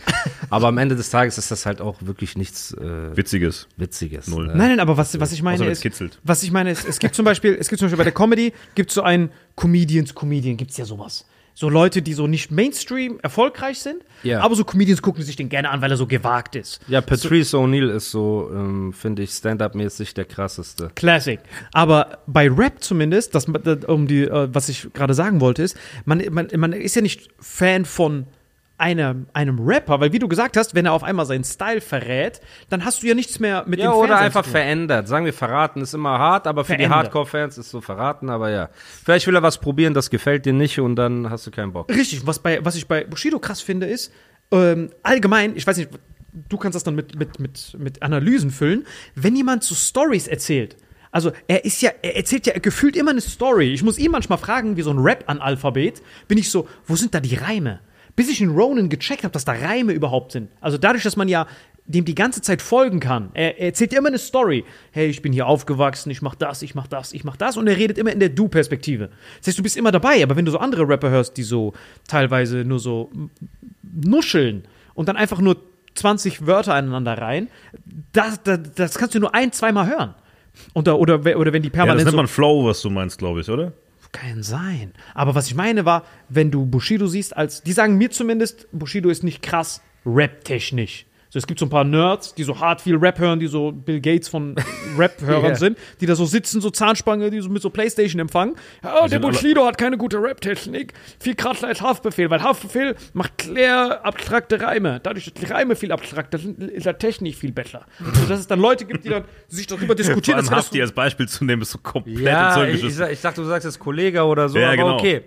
Aber am Ende des Tages ist das halt auch wirklich nichts äh, Witziges. Witziges. Null. Ne? Nein, nein, aber was, was ich meine ist, kitzelt. was ich meine ist, es gibt zum Beispiel, es gibt zum Beispiel bei der Comedy, gibt so einen Comedians, Comedian, gibt's ja sowas. So Leute, die so nicht Mainstream erfolgreich sind, Ja. aber so Comedians gucken sich den gerne an, weil er so gewagt ist. Ja, Patrice O'Neill ist so, ähm, finde ich, Stand-up-mäßig der krasseste. Classic. Aber bei Rap zumindest, das, das um die, äh, was ich gerade sagen wollte, ist, man, man, man ist ja nicht Fan von einer, einem Rapper, weil wie du gesagt hast, wenn er auf einmal seinen Style verrät, dann hast du ja nichts mehr mit Ja, dem oder Fernsehen einfach verändert. Sagen wir, verraten ist immer hart, aber für die Verändert. Hardcore-Fans ist so verraten, aber ja. Vielleicht will er was probieren, das gefällt dir nicht und dann hast du keinen Bock. Richtig, was, bei, was ich bei Bushido krass finde, ist, ähm, allgemein, ich weiß nicht, du kannst das dann mit, mit, mit, mit Analysen füllen, wenn jemand so Stories erzählt. Also er ist ja, er erzählt ja gefühlt immer eine Story. Ich muss ihn manchmal fragen, wie so ein Rap-Analphabet, bin ich so, wo sind da die Reime? Bis ich in Ronan gecheckt habe, dass da Reime überhaupt sind. Also dadurch, dass man ja dem die ganze Zeit folgen kann. Er, er erzählt ja immer eine Story. Hey, ich bin hier aufgewachsen, ich mach das, ich mach das, ich mach das. Und er redet immer in der Du-Perspektive. Das heißt, du bist immer dabei. Aber wenn du so andere Rapper hörst, die so teilweise nur so nuscheln und dann einfach nur 20 Wörter aneinander rein, das, das, das kannst du nur ein, zweimal hören. Und da, oder, oder wenn die Ja, das permanent nennt so, man Flow, was du meinst, glaube ich, oder? Kann sein. Aber was ich meine war, wenn du Bushido siehst, als die sagen mir zumindest, Bushido ist nicht krass rap-technisch. So, es gibt so ein paar Nerds, die so hart viel Rap hören, die so Bill Gates von Rap-Hörern Ja. sind, die da so sitzen, so Zahnspange, die so mit so Playstation empfangen. Ja, der Bushido hat keine gute Rap-Technik, viel krasser als Haftbefehl, weil Haftbefehl macht klar abstrakte Reime. Dadurch, dass die Reime viel abstrakter sind, ist er technisch viel besser. Also, dass es dann Leute gibt, die dann sich darüber Vor diskutieren. allem als hättest Hafti als Beispiel zu nehmen, ist so komplett Ja, ich, ich, sag- ich dachte, du sagst jetzt Kollege oder so, Ja, aber genau. okay.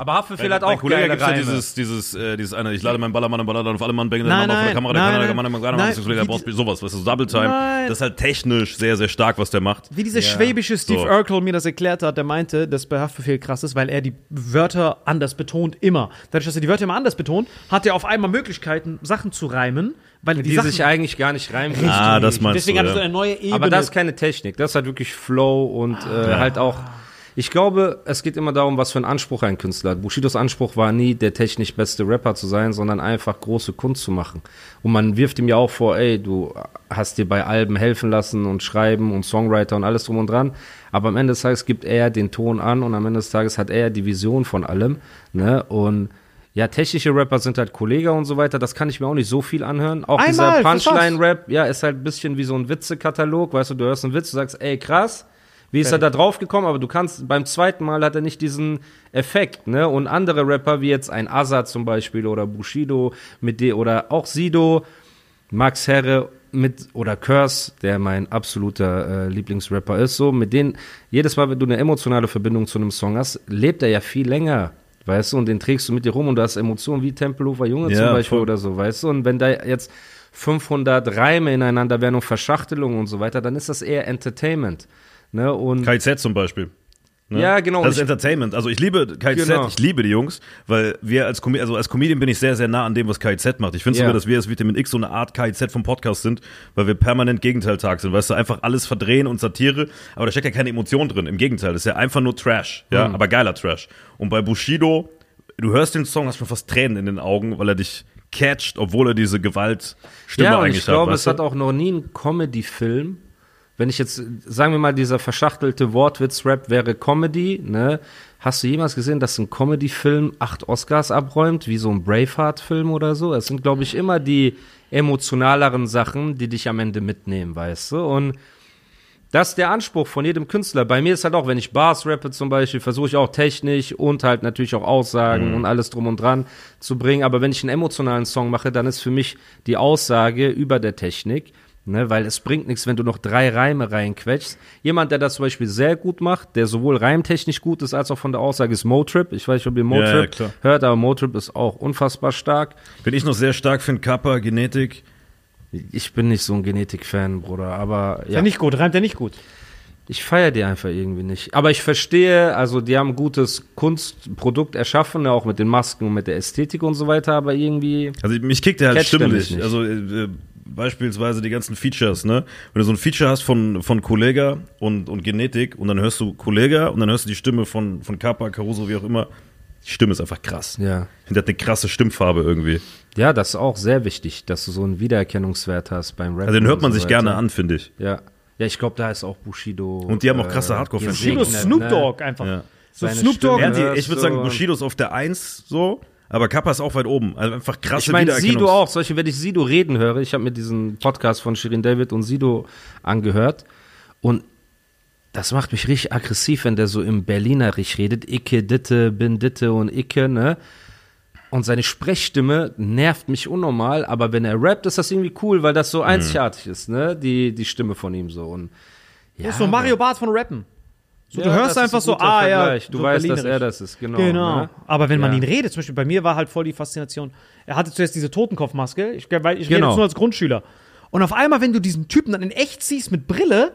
Aber Haftbefehl hat auch Kollege geile gibt ja Reime. dieses, dieses, äh, dieses eine, ich lade meinen Ballermann und Ballermann auf alle Mann, den Nein, Mann auf der Kamera, der kann, nein, der Mann, der Mann, nein, der Kollege, die- sowas, weißt du, Double Time. Nein. Das ist halt technisch sehr, sehr stark, was der macht. Wie dieser schwäbische Steve So. Urkel mir das erklärt hat, der meinte, dass bei Haftbefehl krass ist, weil er die Wörter anders betont immer. Dadurch, dass er die Wörter immer anders betont, hat er auf einmal Möglichkeiten, Sachen zu reimen, weil er die, die Sachen sich eigentlich gar nicht reimen. Ah, das meinst Deswegen du, hat er so ja. eine neue Ebene. Aber das ist keine Technik, das ist halt wirklich Flow und äh, halt auch. Ich glaube, es geht immer darum, was für einen Anspruch ein Künstler hat. Bushidos Anspruch war nie, der technisch beste Rapper zu sein, sondern einfach große Kunst zu machen. Und man wirft ihm ja auch vor, ey, du hast dir bei Alben helfen lassen und schreiben und Songwriter und alles drum und dran. Aber am Ende des Tages gibt er den Ton an und am Ende des Tages hat er die Vision von allem. Ne? Und ja, technische Rapper sind halt Kollege und so weiter. Das kann ich mir auch nicht so viel anhören. Auch Einmal, dieser. Punchline-Rap, ja, ist halt ein bisschen wie so ein Witzekatalog. Weißt du, du hörst einen Witz, du sagst, ey, krass. Wie ist er da drauf gekommen? Aber du kannst, beim zweiten Mal hat er nicht diesen Effekt, ne? Und andere Rapper, wie jetzt ein Azad zum Beispiel oder Bushido mit de, oder auch Sido, Max Herre mit, oder Curse, der mein absoluter äh, Lieblingsrapper ist, so, mit denen, jedes Mal, wenn du eine emotionale Verbindung zu einem Song hast, lebt er ja viel länger. Weißt du, und den trägst du mit dir rum und du hast Emotionen wie Tempelhofer Junge Ja, zum Beispiel voll. oder so, weißt du, und wenn da jetzt 500 Reime ineinander werden und Verschachtelungen und so weiter, dann ist das eher Entertainment. Ne? Und KZ zum Beispiel. Ne? Ja, genau. Das ist Entertainment. Also ich liebe KZ, Genau. ich liebe die Jungs, weil wir als, Com also als Comedian bin ich sehr, sehr nah an dem, was KZ macht. Ich finde Ja. sogar, dass wir als Vitamin X so eine Art KZ vom Podcast sind, weil wir permanent Gegenteiltag sind. Weißt du, einfach alles verdrehen und Satire, aber da steckt ja keine Emotion drin. Im Gegenteil, das ist ja einfach nur Trash, ja, Mhm. aber geiler Trash. Und bei Bushido, du hörst den Song, hast schon fast Tränen in den Augen, weil er dich catcht, obwohl er diese Gewaltstimme ja, eigentlich ich glaube, hat. es hat auch noch nie einen Comedy-Film. Wenn ich jetzt, sagen wir mal, dieser verschachtelte Wortwitz-Rap wäre Comedy, ne? Hast du jemals gesehen, dass ein Comedy-Film acht Oscars abräumt, wie so ein Braveheart-Film oder so? Es sind, glaube ich, immer die emotionaleren Sachen, die dich am Ende mitnehmen, weißt du? Und das ist der Anspruch von jedem Künstler. Bei mir ist halt auch, wenn ich Bars rappe zum Beispiel, versuche ich auch technisch und halt natürlich auch Aussagen und alles drum und dran zu bringen. Aber wenn ich einen emotionalen Song mache, dann ist für mich die Aussage über der Technik. Ne, weil es bringt nichts, wenn du noch drei Reime reinquetschst. Jemand, der das zum Beispiel sehr gut macht, der sowohl reimtechnisch gut ist, als auch von der Aussage ist Motrip. Ich weiß nicht, ob ihr Ja, ja, Motrip klar. hört, aber Motrip ist auch unfassbar stark. Bin ich noch sehr stark finde, Kappa, Genetik. Ich bin nicht so ein Genetik-Fan, Bruder, aber Ist ja. ja nicht gut, reimt er nicht gut. Ich feiere die einfach irgendwie nicht. Aber ich verstehe, also die haben ein gutes Kunstprodukt erschaffen, auch mit den Masken und mit der Ästhetik und so weiter, aber irgendwie. Also mich kickt der halt stimmlich. nicht. Also äh, beispielsweise die ganzen Features, ne? Wenn du so ein Feature hast von, von Kollega und, und Genetik und dann hörst du Kollega und dann hörst du die Stimme von, von Kappa, Caruso, wie auch immer. Die Stimme ist einfach krass. Ja. Der hat eine krasse Stimmfarbe irgendwie. Ja, das ist auch sehr wichtig, dass du so einen Wiedererkennungswert hast beim Rap. Also den hört man sich gerne an, finde ich. Ja. Ja, ich glaube, da ist auch Bushido. Und die haben auch krasse Hardcore-Fans. Bushido gesegnet, Snoop ne? Dogg einfach. Ja. So Seine Snoop Dogg. Stimme. Ja, die, ich würde sagen, Bushido ist auf der Eins so, aber Kappa ist auch weit oben. Also einfach krasse Ich meine, Sido auch. Solche, wenn ich Sido reden höre, ich habe mir diesen Podcast von Shirin David und Sido angehört und das macht mich richtig aggressiv, wenn der so im Berlinerisch redet. Icke, Ditte, bin Ditte und Icke, ne? Und seine Sprechstimme nervt mich unnormal, aber wenn er rappt, ist das irgendwie cool, weil das so einzigartig ist, ne? Die, die Stimme von ihm so. Und ja, Das ist so Mario Barth von Rappen. So, du Ja, hörst das ist einfach ein so, ah ja. Vergleich. Du so weißt, dass er das ist, genau. Genau. Ne? Aber wenn man Ja. ihn redet, zum Beispiel bei mir war halt voll die Faszination. Er hatte zuerst diese Totenkopfmaske, ich, weil ich rede Genau. jetzt nur als Grundschüler. Und auf einmal, wenn du diesen Typen dann in echt siehst mit Brille,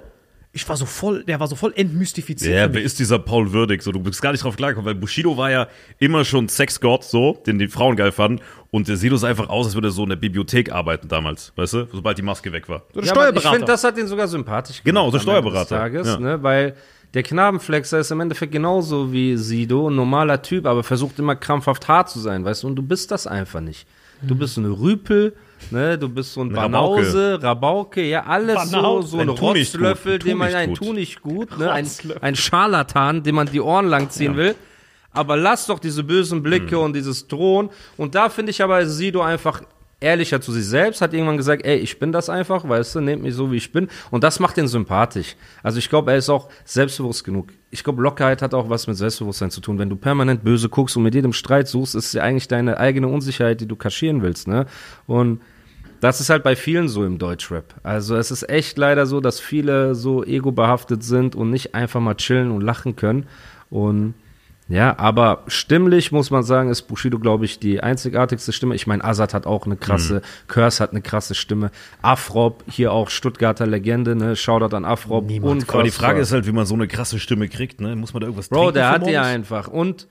ich war so voll, der war so voll entmystifiziert. Ja, wer ist dieser Paul Würdig? So, du bist gar nicht drauf klargekommen, weil Bushido war ja immer schon Sexgott, so, den die Frauen geil fanden. Und der sieht uns einfach aus, als würde er so in der Bibliothek arbeiten damals, weißt du? Sobald die Maske weg war. so der Ja, aber ich Steuerberater. finde, das hat ihn sogar sympathisch gemacht. Genau, so Steuerberater, Tages, ja. ne? Weil der Knabenflexer ist im Endeffekt genauso wie Sido, ein normaler Typ, aber versucht immer krampfhaft hart zu sein, weißt du? Und du bist das einfach nicht. Du bist so eine Rüpel, ne? Du bist so ein Rabauke. Banause, Rabauke, ja, alles so, Banause. so ein Ein Rotzlöffel, den man, ein nicht gut. Tu nicht gut, ne? Ein, ein Scharlatan, dem man die Ohren langziehen will. Aber lass doch diese bösen Blicke und dieses Drohen. Und da finde ich aber Sido einfach ehrlicher zu sich selbst, hat irgendwann gesagt, ey, ich bin das einfach, weißt du, nehmt mich so, wie ich bin. Und das macht ihn sympathisch. Also ich glaube, er ist auch selbstbewusst genug. Ich glaube, Lockerheit hat auch was mit Selbstbewusstsein zu tun. Wenn du permanent böse guckst und mit jedem Streit suchst, ist es ja eigentlich deine eigene Unsicherheit, die du kaschieren willst, ne? Und das ist halt bei vielen so im Deutschrap. Also es ist echt leider so, dass viele so ego-behaftet sind und nicht einfach mal chillen und lachen können. Und ja, aber stimmlich muss man sagen, ist Bushido, glaube ich, die einzigartigste Stimme. Ich meine, Azad hat auch eine krasse, Curse hat eine krasse Stimme. Afrop, hier auch Stuttgarter Legende, ne? Shoutout an Afrop. Niemand. Aber die Frage ist halt, wie man so eine krasse Stimme kriegt, ne? Muss man da irgendwas Bro, der hat die einfach. Und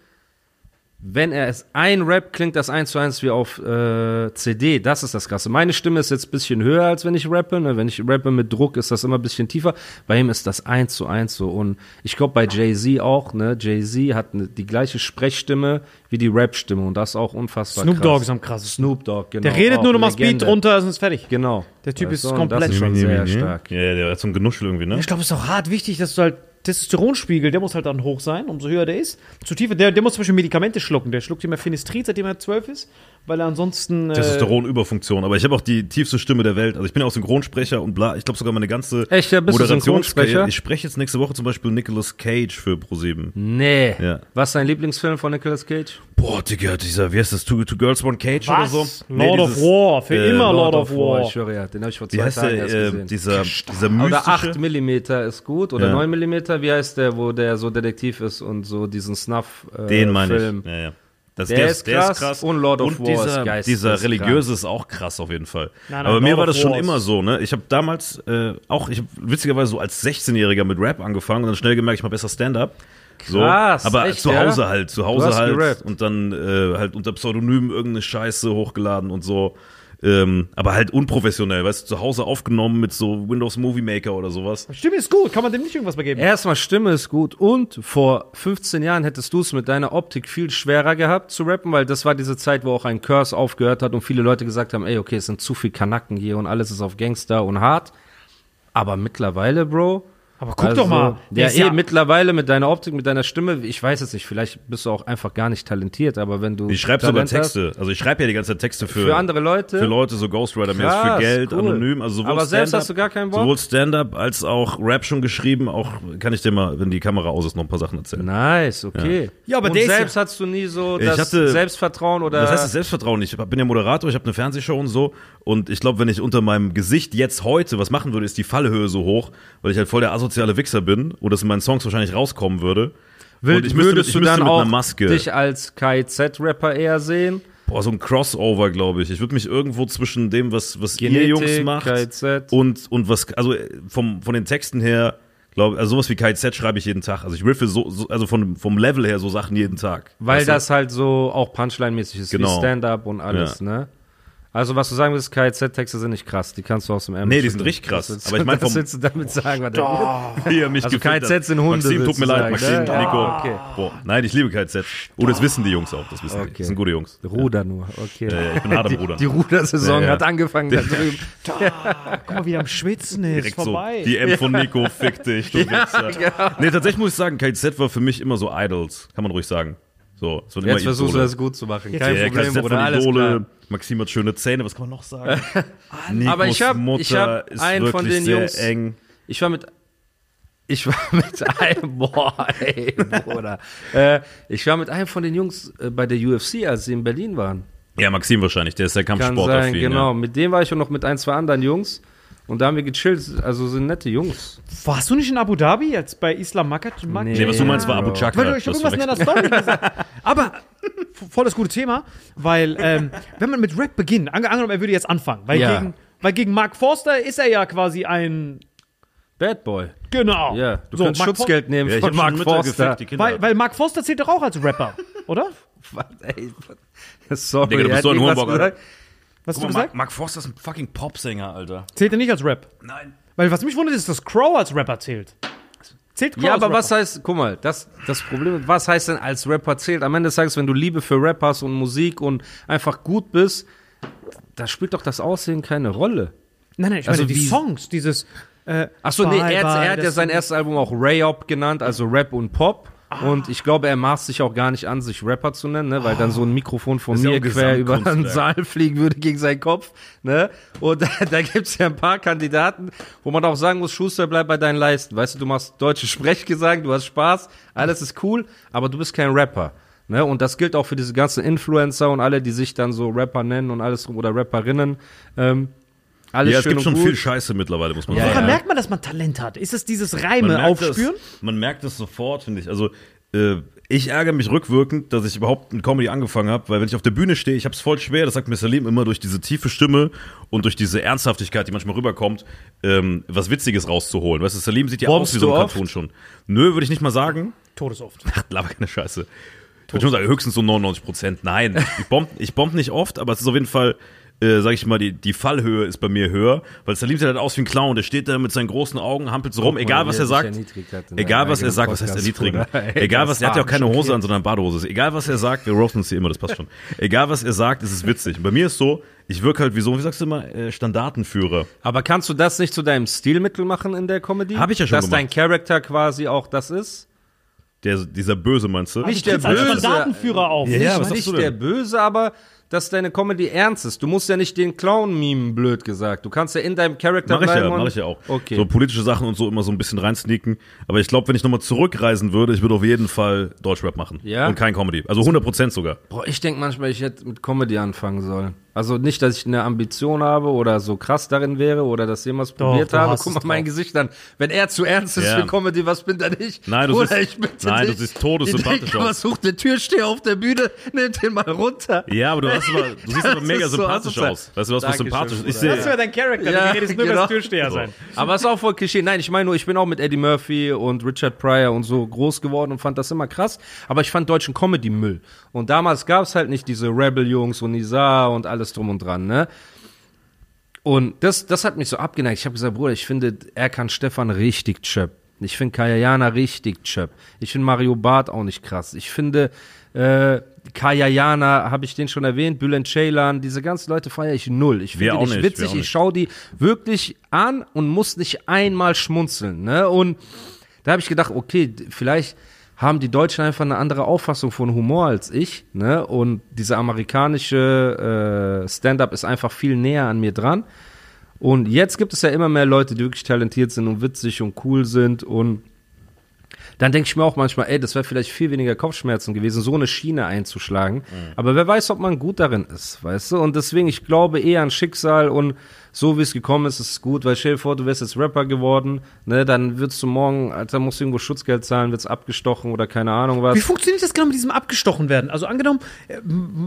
wenn er es ein Rap klingt das eins zu eins wie auf äh, CD. Das ist das Krasse. Meine Stimme ist jetzt ein bisschen höher, als wenn ich rappe. Ne? Wenn ich rappe mit Druck, ist das immer ein bisschen tiefer. Bei ihm ist das eins zu eins so. Und ich glaube bei Jay-Z auch. Ne? Jay-Z hat ne, die gleiche Sprechstimme wie die Rap-Stimme. Und das ist auch unfassbar Snoop krass. Dogg ist am krassesten. Snoop Dogg, genau. Der redet auch nur noch mal Speed Legende. drunter, ist es fertig. Genau. Der Typ ist und komplett- Das ist schon sehr stark. Ja, ja, der hat so ein Genuschel irgendwie, ne? Ich glaube, es ist auch hart wichtig, dass du halt Testosteronspiegel, der muss halt dann hoch sein, umso höher der ist. Zu tiefer, der, der muss zum Beispiel Medikamente schlucken. Der schluckt immer Finistrid, seitdem er zwölf ist, weil er ansonsten. Äh, Testosteron-Überfunktion. Aber ich habe auch die tiefste Stimme der Welt. Also ich bin ja auch Synchronsprecher und bla. Ich glaube sogar meine ganze Echt, ja, bist du Synchronsprecher? Ich spreche jetzt nächste Woche zum Beispiel Nicolas Cage für ProSieben. Nee. Ja. Was ist dein Lieblingsfilm von Nicolas Cage? Boah, Digga, dieser, wie heißt das? Two, two Girls, One Cage oder was? so? Lord Nee, of dieses- War, für äh, immer Lord, of War. Ich schwöre, ja, den habe ich vor Wie zwei heißt Tagen der, erst äh, gesehen. dieser, dieser Oder mystische? 8 Millimeter ist gut oder Ja. 9 Millimeter, wie heißt der, wo der so Detektiv ist und so diesen Snuff äh, Den meine ich. Ja, ja. Das, Der ist krass und Lord of und War ist dieser, geisteskrank. dieser religiöse ist auch krass auf jeden Fall. Nein, nein, Aber mir Lord war of das schon War ist- immer so, ne? Ich habe damals äh, auch, ich habe witzigerweise so als 16-Jähriger mit Rap angefangen und dann schnell gemerkt, ich mach besser Stand-up. So, Krass, aber echt, zu ja? Hause halt, zu Hause halt gerappt. und dann äh, halt unter Pseudonym irgendeine Scheiße hochgeladen und so. Ähm, aber halt unprofessionell, weißt du, zu Hause aufgenommen mit so Windows Movie Maker oder sowas. Stimme ist gut, kann man dem nicht irgendwas begeben? Erstmal Stimme ist gut und vor 15 Jahren hättest du es mit deiner Optik viel schwerer gehabt zu rappen, weil das war diese Zeit, wo auch ein Curse aufgehört hat und viele Leute gesagt haben, ey, okay, es sind zu viel Kanacken hier und alles ist auf Gangster und hart. Aber mittlerweile, Bro. Aber guck doch mal. der Ja, ist eh, mittlerweile mit deiner Optik, mit deiner Stimme, ich weiß es nicht, vielleicht bist du auch einfach gar nicht talentiert, aber wenn du. Ich schreibe sogar Talent hast- Texte. Also ich schreibe ja die ganze Zeit Texte für, Für andere Leute? Für Leute, so Ghostwriter-mäßig, für Geld, cool. anonym. Also sowohl Aber selbst hast du gar keinen Bock? Sowohl Stand-up als auch Rap schon geschrieben. Auch kann ich dir mal, wenn die Kamera aus ist, noch ein paar Sachen erzählen. Nice, okay. Ja, aber und selbst ja- hast du nie so Ich das hatte- Selbstvertrauen oder. Das heißt das Selbstvertrauen nicht. Ich bin ja Moderator, ich habe eine Fernsehshow und so. Und ich glaube, wenn ich unter meinem Gesicht jetzt heute was machen würde, ist die Fallhöhe so hoch, weil ich halt voll der asoziale Wichser bin und das in meinen Songs wahrscheinlich rauskommen würde. Will, und ich müsste, würdest ich du müsste dann mit einer Maske. dich als KIZ-Rapper eher sehen? Boah, so ein Crossover, glaube ich. Ich würde mich irgendwo zwischen dem, was, was ihr Genetik, Jungs macht und, und was, also äh, vom, von den Texten her, glaube also sowas wie KZ schreibe ich jeden Tag. Also ich riffe so, so also von, vom Level her so Sachen jeden Tag. Weil Weißt du? das halt so auch Punchline-mäßig ist, Genau. wie Stand-up und alles, ne? Also was du sagen willst, KIZ-Texte sind nicht krass, die kannst du aus dem Ärmel Nee, die sind richtig krass. Was Aber ich mein was vom- willst du damit sagen? Warte. Wie er mich Also KZ hat. sind Hunde, Maxim, tut mir leid, sagen, Maxim, ne? Ja, Nico. okay. Boah, nein, ich liebe KZ. Oh, das wissen die Jungs auch. Das wissen die. Okay. Das sind gute Jungs. Ruder nur, okay. Ja, ja, ich bin hart am Rudern. Die Rudersaison Ja, ja. hat angefangen da drüben. Guck mal, wie am Schwitzen ist. Direkt so, vorbei. die M von Nico, fick dich, du Wichser. genau. Nee, tatsächlich muss ich sagen, KZ war für mich immer so Idols. Kann man ruhig sagen. So, es immer Jetzt versuchst du das gut zu machen. Kein Ja, Problem, Bruder, alles Idole. Maxim hat schöne Zähne, was kann man noch sagen? Nikos Aber ich hab- Mutter ich hab ist einen von den sehr Jungs- eng. Ich war mit. Ich war mit einem, boah, ey, Bruder. äh, ich war mit einem von den Jungs äh, bei der UFC, als sie in Berlin waren. Ja, Maxim wahrscheinlich, der ist der Kampfsportaffin. genau. Ja. Mit dem war ich und noch mit ein, zwei anderen Jungs. Und da haben wir gechillt. Also sind nette Jungs. Warst du nicht in Abu Dhabi jetzt bei Islam Makat? Nee, was du meinst, war Abu Bro. Chaka. Weil du, ich habe irgendwas in deiner. Story gesagt. Aber voll das gute Thema, weil ähm, wenn man mit Rap beginnt, ange angenommen, er würde jetzt anfangen, weil, Ja. gegen, weil gegen Mark Forster ist er ja quasi ein Bad Boy. genau. Ja, du So, kannst Mark Schutzgeld nehmen Ja, ich von Mark Forster. gefickt. Weil, weil Mark Forster zählt doch auch als Rapper, oder? Was, ey, sorry, Digga, du bist so ein irgendwas Was hast Guck du mal, gesagt? Mark, Mark Forster ist ein fucking Popsänger, Alter. Zählt er nicht als Rap? Nein. Weil was mich wundert, ist, dass Crow als Rapper zählt. Zählt Crow Ja, als aber Rapper? was heißt, guck mal, das, das Problem ist, was heißt denn als Rapper zählt? Am Ende des Tages, wenn du Liebe für Rap hast und Musik und einfach gut bist, da spielt doch das Aussehen keine Rolle. Nein, nein, ich Also meine die wie- Songs, dieses äh, Achso, nee, Bye, er, bye, er hat ja das- sein erstes Album auch Rayop genannt, also Rap und Pop. Ah. Und ich glaube, er maßt sich auch gar nicht an, sich Rapper zu nennen, ne? weil dann so ein Mikrofon von ja mir quer über den. Saal fliegen würde gegen seinen Kopf. Ne? Und da, da gibt's ja ein paar Kandidaten, wo man auch sagen muss, Schuster, bleib bei deinen Leisten. Weißt du, du machst deutsche Sprechgesang, du hast Spaß, alles ist cool, aber du bist kein Rapper. Ne? Und das gilt auch für diese ganzen Influencer und alle, die sich dann so Rapper nennen und alles oder Rapperinnen. Ähm, alles Ja, es gibt schon gut. viel Scheiße mittlerweile, muss man Ja, sagen. Woran ja. merkt man, dass man Talent hat? Ist es dieses Reime aufspüren? Das, man merkt das sofort, finde ich. Also äh, ich ärgere mich rückwirkend, dass ich überhaupt mit Comedy angefangen habe, weil wenn ich auf der Bühne stehe, ich habe es voll schwer, das sagt mir Salim immer durch diese tiefe Stimme und durch diese Ernsthaftigkeit, die manchmal rüberkommt, ähm, was Witziges rauszuholen. Weißt du, Salim sieht ja Bombst aus wie so ein? Cartoon schon. Nö, würde ich nicht mal sagen. Todesoft. Ach, laber keine Scheiße. Ich würde schon sagen, höchstens so 99 Prozent. Nein, ich bomb, ich bomb nicht oft, aber es ist auf jeden Fall, äh, sag ich mal, die, die Fallhöhe ist bei mir höher, weil Salim sieht halt aus wie ein Clown. Der steht da mit seinen großen Augen, hampelt so rum, mal, egal was er sagt. Egal was er sagt, was heißt erniedrigen? Egal was, er hat ja auch keine Hose an, sondern Badehose. Egal was er sagt, wir roasten uns hier immer, das passt schon. Egal was er sagt, ist es witzig. Und bei mir ist so, ich wirke halt wie so, wie sagst du immer, äh, Standartenführer. Aber kannst du das nicht zu deinem Stilmittel machen in der Comedy? Hab ich ja schon Dass dein gemacht. Charakter quasi auch das ist? Der, dieser Böse, meinst du? Nicht der trittst als Böse. Standartenführer auf. Ja, ja, was sagst nicht du der denn? Böse, aber dass deine Comedy ernst ist. Du musst ja nicht den Clown mimen, blöd gesagt. Du kannst ja in deinem Charakter Mach ich bleiben ja, mach ich ja auch. Okay. So politische Sachen und so immer so ein bisschen reinsneaken. Aber ich glaube, wenn ich nochmal zurückreisen würde, ich würde auf jeden Fall Deutschrap machen. Ja? Und kein Comedy. Also 100 Prozent sogar. Boah, ich denke manchmal, ich hätte mit Comedy anfangen sollen. Also nicht, dass ich eine Ambition habe oder so krass darin wäre oder das jemals Doch, probiert du habe. Guck es mal mein. Gesicht an. Wenn er zu ernst ist Ja. für Comedy, was bin dann ich? Nein, du oder siehst- ich bitte nein, du dich. siehst todessympathisch aus. Sucht der Türsteher auf der Bühne? Nimmt den mal runter. Ja, aber du, hast aber, du siehst aber mega ist so sympathisch asozial. aus. Weißt du, du hast was sympathisch. Sehe, Das wäre dein Charakter. Ja, du redest nur über genau. das Türsteher So. sein. Aber ist auch voll Klischee. Nein, ich meine nur, ich bin auch mit Eddie Murphy und Richard Pryor und so groß geworden und fand das immer krass. Aber ich fand deutschen Comedy Müll. Und damals gab es halt nicht diese Rebel-Jungs und Nizar und alles drum und dran, ne? Und das, das hat mich so abgeneigt. Ich habe gesagt, Bruder, ich finde Erkan Stefan richtig chöp. Ich finde Kayayana richtig chöp. Ich finde Mario Barth auch nicht krass. Ich finde äh, Kayayana, habe ich den schon erwähnt, Bülent Ceylan, diese ganzen Leute feiere ich null. Ich finde die nicht witzig. Ich schaue die wirklich an und muss nicht einmal schmunzeln. Ne? Und da habe ich gedacht, okay, vielleicht haben die Deutschen einfach eine andere Auffassung von Humor als ich. Ne? Und diese amerikanische äh, Stand-up ist einfach viel näher an mir dran. Und jetzt gibt es ja immer mehr Leute, die wirklich talentiert sind und witzig und cool sind. Und dann denke ich mir auch manchmal, ey, das wäre vielleicht viel weniger Kopfschmerzen gewesen, so eine Schiene einzuschlagen. Aber wer weiß, ob man gut darin ist, weißt du? Und deswegen, ich glaube eher an Schicksal und so wie es gekommen ist, ist es gut, weil stell dir vor, du wärst jetzt Rapper geworden, ne, dann würdest du morgen, Alter, musst du irgendwo Schutzgeld zahlen, wird's abgestochen oder keine Ahnung was. Wie funktioniert das genau mit diesem abgestochen werden? Also angenommen, äh,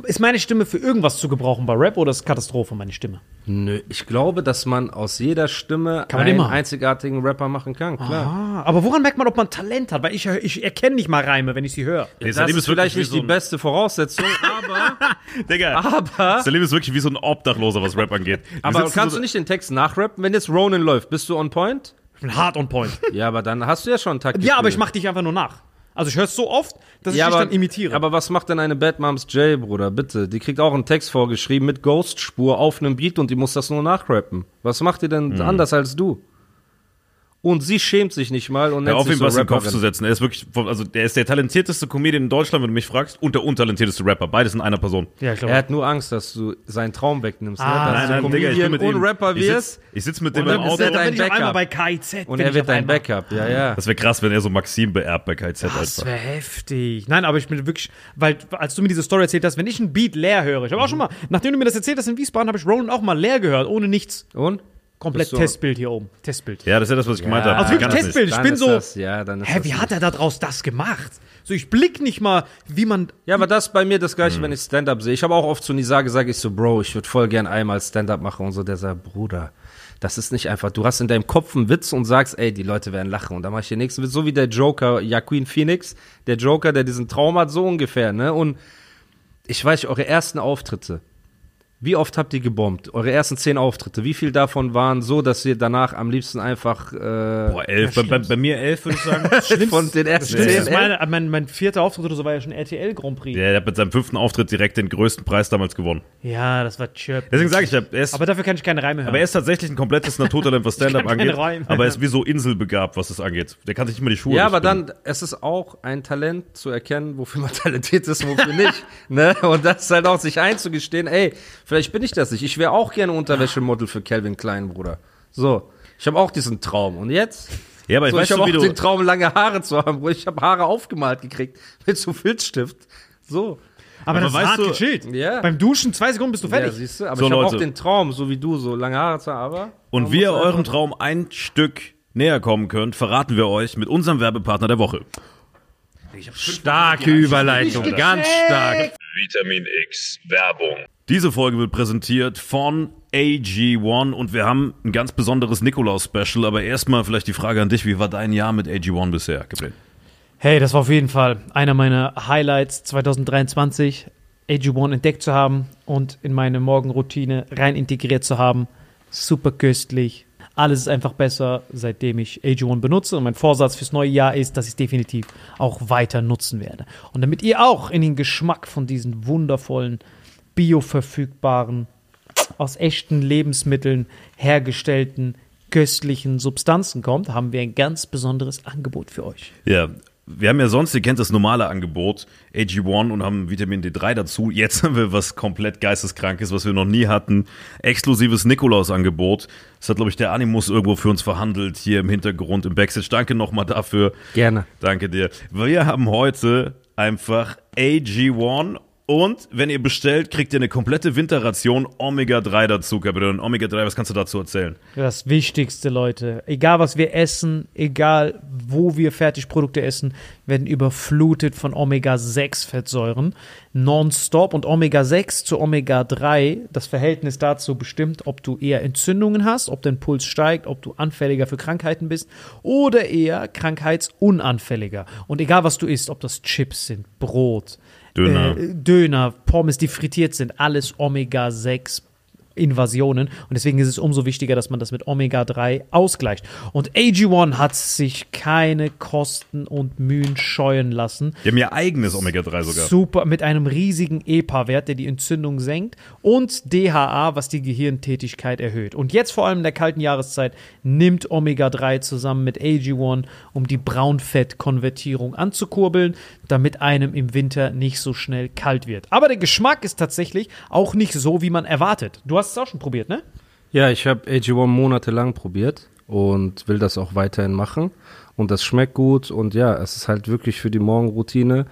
ist meine Stimme für irgendwas zu gebrauchen bei Rap oder ist Katastrophe meine Stimme? Nö, ich glaube, dass man aus jeder Stimme Kann man einen immer. einzigartigen Rapper machen kann, klar. Ah, aber woran merkt man, ob man Talent hat? Weil ich, ich erkenne nicht mal Reime, wenn ich sie höre. Nee, Das Salim ist vielleicht nicht so die beste Voraussetzung, aber, Digga, aber, Salim ist wirklich wie so ein Obdachloser, was Rap angeht. Wir aber sitzen kannst du nicht den Text nachrappen? Wenn jetzt Ronan läuft, bist du on point? Ich bin hart on point. Ja, aber dann hast du ja schon einen Takt. ja, aber ich mache dich einfach nur nach. Also ich höre es so oft, dass ja, ich dich aber, dann imitiere. Aber was macht denn eine Bad Moms J, Bruder? Bitte. Die kriegt auch einen Text vorgeschrieben mit Ghost-Spur auf einem Beat und die muss das nur nachrappen. Was macht die Mhm. denn anders als du? Und sie schämt sich nicht mal und nennt auf, sich ihm so was in den Kopf zu setzen. Er ist wirklich, also der ist der talentierteste Comedian in Deutschland, wenn du mich fragst, und der untalentierteste Rapper. Beides in einer Person. ja, ich Er hat nur Angst, dass du seinen Traum wegnimmst. Ah, ne? nein, Dass nein, du Digga, ich bin Comedian mit und ihm. Rapper wirst. ich sitz mit dem Und dann im Auto. du dein bin ich auf einmal Backup. bei KIZ. Und er wird dein. Backup. Ja, ja. Das wäre krass, wenn er so Maxim beerbt bei KZ Das wäre heftig. Nein, aber ich bin wirklich, weil als du mir diese Story erzählt hast, wenn ich ein Beat leer höre, ich habe auch schon mal, nachdem du mir das erzählt hast in Wiesbaden, habe ich Roland auch mal leer gehört, ohne nichts. Und? Komplett du- Testbild hier oben. Testbild. Ja, das ist ja das, was ich gemeint habe. Also wirklich Testbild. Ich bin so, Das, ja, dann ist Hä, wie hat er daraus das gemacht? So, ich blick nicht mal, wie man. Ja, aber das ist bei mir das gleiche, wenn ich Stand-up sehe. Ich habe auch oft zu Nisa gesagt, ich so, Bro, ich würde voll gern einmal Stand-up machen und so. Der sagt, Bruder, das ist nicht einfach. Du hast in deinem Kopf einen Witz und sagst, ey, die Leute werden lachen. Und dann mache ich den nächsten Witz, so wie der Joker, Joaquin Phoenix, der Joker, der diesen Traum hat, so ungefähr, ne? Und ich weiß, eure ersten Auftritte. Wie oft habt ihr gebombt? Eure ersten zehn Auftritte. Wie viel davon waren so, dass ihr danach am liebsten einfach äh, Boah, elf. Bei, bei, bei mir elf, würde ich sagen. von den ersten zehn ist meine, mein, mein vierter Auftritt oder so war ja schon RTL Grand Prix. Der hat mit seinem fünften Auftritt direkt den größten Preis damals gewonnen. Ja, das war Chirp. Deswegen sage ich, er ist, Aber dafür kann ich keine Reime hören. aber er ist tatsächlich ein komplettes Naturtalent, was Stand-up angeht. Reime. Aber er ist wie so inselbegabt, was das angeht. Der kann sich nicht mal die Schuhe Ja, aber durchbinden. dann, es ist auch ein Talent zu erkennen, wofür man talentiert ist und wofür nicht. ne? Und das ist halt auch sich einzugestehen, ey, vielleicht bin ich das nicht. Ich wäre auch gerne Unterwäschemodel für Calvin Klein, Bruder. So. Ich habe auch diesen Traum. Und jetzt? Ja, aber So, weißt ich habe auch den Traum, lange Haare zu haben, wo ich habe Haare aufgemalt gekriegt mit so Filzstift. So. aber, das ist weißt hart du- gechillt. Ja. Beim Duschen zwei Sekunden bist du Ja, fertig. siehst du? Aber So, ich habe auch den Traum, so wie du, so lange Haare zu haben, aber. Und wie ihr eurem Traum ein Stück näher kommen könnt, verraten wir euch mit unserem Werbepartner der Woche. Starke Überleitung, ganz stark. Vitamin X Werbung. Diese Folge wird präsentiert von AG1 und wir haben ein ganz besonderes Nikolaus-Special, aber erstmal vielleicht die Frage an dich, wie war dein Jahr mit AG1 bisher, Gabriel? Hey, das war auf jeden Fall einer meiner Highlights 2023, AG1 entdeckt zu haben und in meine Morgenroutine rein integriert zu haben. Super köstlich. Alles ist einfach besser, seitdem ich AG1 benutze. Und mein Vorsatz fürs neue Jahr ist, dass ich es definitiv auch weiter nutzen werde. Und damit ihr auch in den Geschmack von diesen wundervollen, bioverfügbaren, aus echten Lebensmitteln hergestellten, köstlichen Substanzen kommt, haben wir ein ganz besonderes Angebot für euch. Ja, wir haben ja sonst, ihr kennt das normale Angebot, AG1 und haben Vitamin D3 dazu. Jetzt haben wir was komplett geisteskrankes, was wir noch nie hatten. Exklusives Nikolaus-Angebot. Das hat, glaube ich, der Animus irgendwo für uns verhandelt, hier im Hintergrund, im Backstage. Danke nochmal dafür. Gerne. Danke dir. Wir haben heute einfach AG1 Und wenn ihr bestellt, kriegt ihr eine komplette Winterration Omega-3 dazu. Und Omega-3, was kannst du dazu erzählen? Das Wichtigste, Leute. Egal, was wir essen, egal, wo wir Fertigprodukte essen, werden überflutet von Omega-6-Fettsäuren. Nonstop. Und Omega-6 zu Omega-3, das Verhältnis dazu bestimmt, ob du eher Entzündungen hast, ob dein Puls steigt, ob du anfälliger für Krankheiten bist oder eher krankheitsunanfälliger. Und egal, was du isst, ob das Chips sind, Brot, Döner. äh, Döner, Pommes, die frittiert sind, alles Omega-6 Invasionen und deswegen ist es umso wichtiger, dass man das mit Omega-3 ausgleicht. Und AG1 hat sich keine Kosten und Mühen scheuen lassen. Die haben ihr eigenes Omega-3 sogar. Super, mit einem riesigen EPA-Wert, der die Entzündung senkt und DHA, was die Gehirntätigkeit erhöht. Und jetzt vor allem in der kalten Jahreszeit nimmt Omega-3 zusammen mit AG1, um die Braunfettkonvertierung anzukurbeln, damit einem im Winter nicht so schnell kalt wird. Aber der Geschmack ist tatsächlich auch nicht so, wie man erwartet. Du hast es auch schon probiert, ne? Ja, ich habe AG1 monatelang probiert und will das auch weiterhin machen. Und das schmeckt gut und ja, es ist halt wirklich für die Morgenroutine.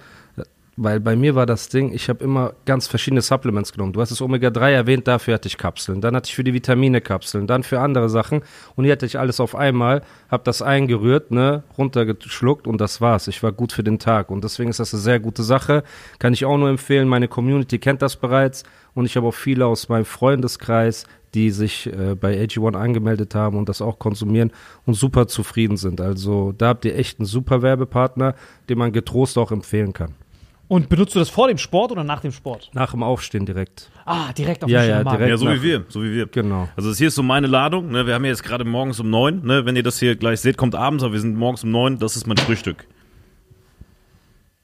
Weil bei mir war das Ding, ich habe immer ganz verschiedene Supplements genommen. Du hast das Omega-3 erwähnt, dafür hatte ich Kapseln. Dann hatte ich für die Vitamine Kapseln, dann für andere Sachen. Und hier hatte ich alles auf einmal, habe das eingerührt, ne, runtergeschluckt und das war's. Ich war gut für den Tag. Und deswegen ist das eine sehr gute Sache. Kann ich auch nur empfehlen. Meine Community kennt das bereits. Und ich habe auch viele aus meinem Freundeskreis, die sich äh, bei AG1 angemeldet haben und das auch konsumieren und super zufrieden sind. Also da habt ihr echt einen super Werbepartner, den man getrost auch empfehlen kann. Und benutzt du das vor dem Sport oder nach dem Sport? Nach dem Aufstehen direkt. Ah, direkt auf Ja, den ja, direkt. Ja, so wie wir, so wie wir. Genau. Also das hier ist so meine Ladung. Ne? Wir haben ja jetzt gerade morgens um neun. Ne? Wenn ihr das hier gleich seht, kommt abends, aber wir sind morgens um neun. Das ist mein Frühstück.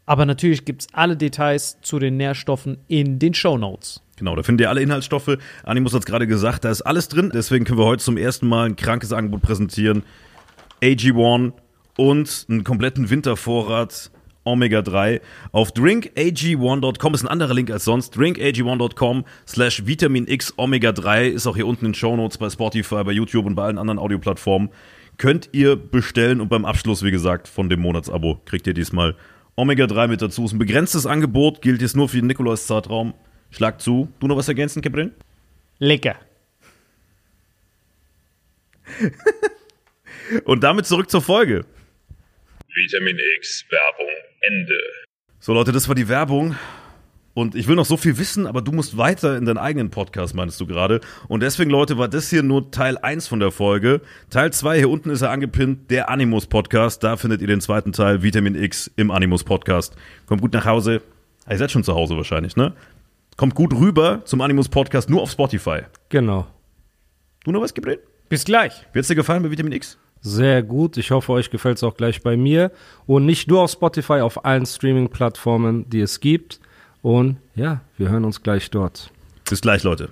Aber natürlich gibt es alle Details zu den Nährstoffen in den Show Notes. Genau, da findet ihr alle Inhaltsstoffe. Animus hat es gerade gesagt, da ist alles drin. Deswegen können wir heute zum ersten Mal ein krankes Angebot präsentieren. AG1 und einen kompletten Wintervorrat Omega-3 auf drinkag1.com ist ein anderer Link als sonst. drinkag1.com slash Vitamin X Omega-3 ist auch hier unten in den Shownotes bei Spotify, bei YouTube und bei allen anderen Audioplattformen. Könnt ihr bestellen und beim Abschluss, wie gesagt, von dem Monatsabo kriegt ihr diesmal Omega-3 mit dazu. Ist ein begrenztes Angebot, gilt jetzt nur für den Nikolaus-Zeitraum. Schlag zu. Du noch was ergänzen, Caprin? Lecker. Und damit zurück zur Folge. Vitamin X Werbung Ende. So, Leute, das war die Werbung. Und ich will noch so viel wissen, aber du musst weiter in deinen eigenen Podcast, meinst du gerade. Und deswegen, Leute, war das hier nur Teil 1 von der Folge. Teil 2, hier unten ist er angepinnt, der Animus Podcast. Da findet ihr den zweiten Teil, Vitamin X im Animus Podcast. Kommt gut nach Hause. Ah, Ihr seid schon zu Hause wahrscheinlich, ne? Kommt gut rüber zum Animus Podcast, nur auf Spotify. Genau. Du noch was, Gabriel? Bis gleich. Wie hat's dir gefallen bei Vitamin X? Sehr gut. Ich hoffe, euch gefällt es auch gleich bei mir. Und nicht nur auf Spotify, auf allen Streaming-Plattformen, die es gibt. Und ja, wir hören uns gleich dort. Bis gleich, Leute.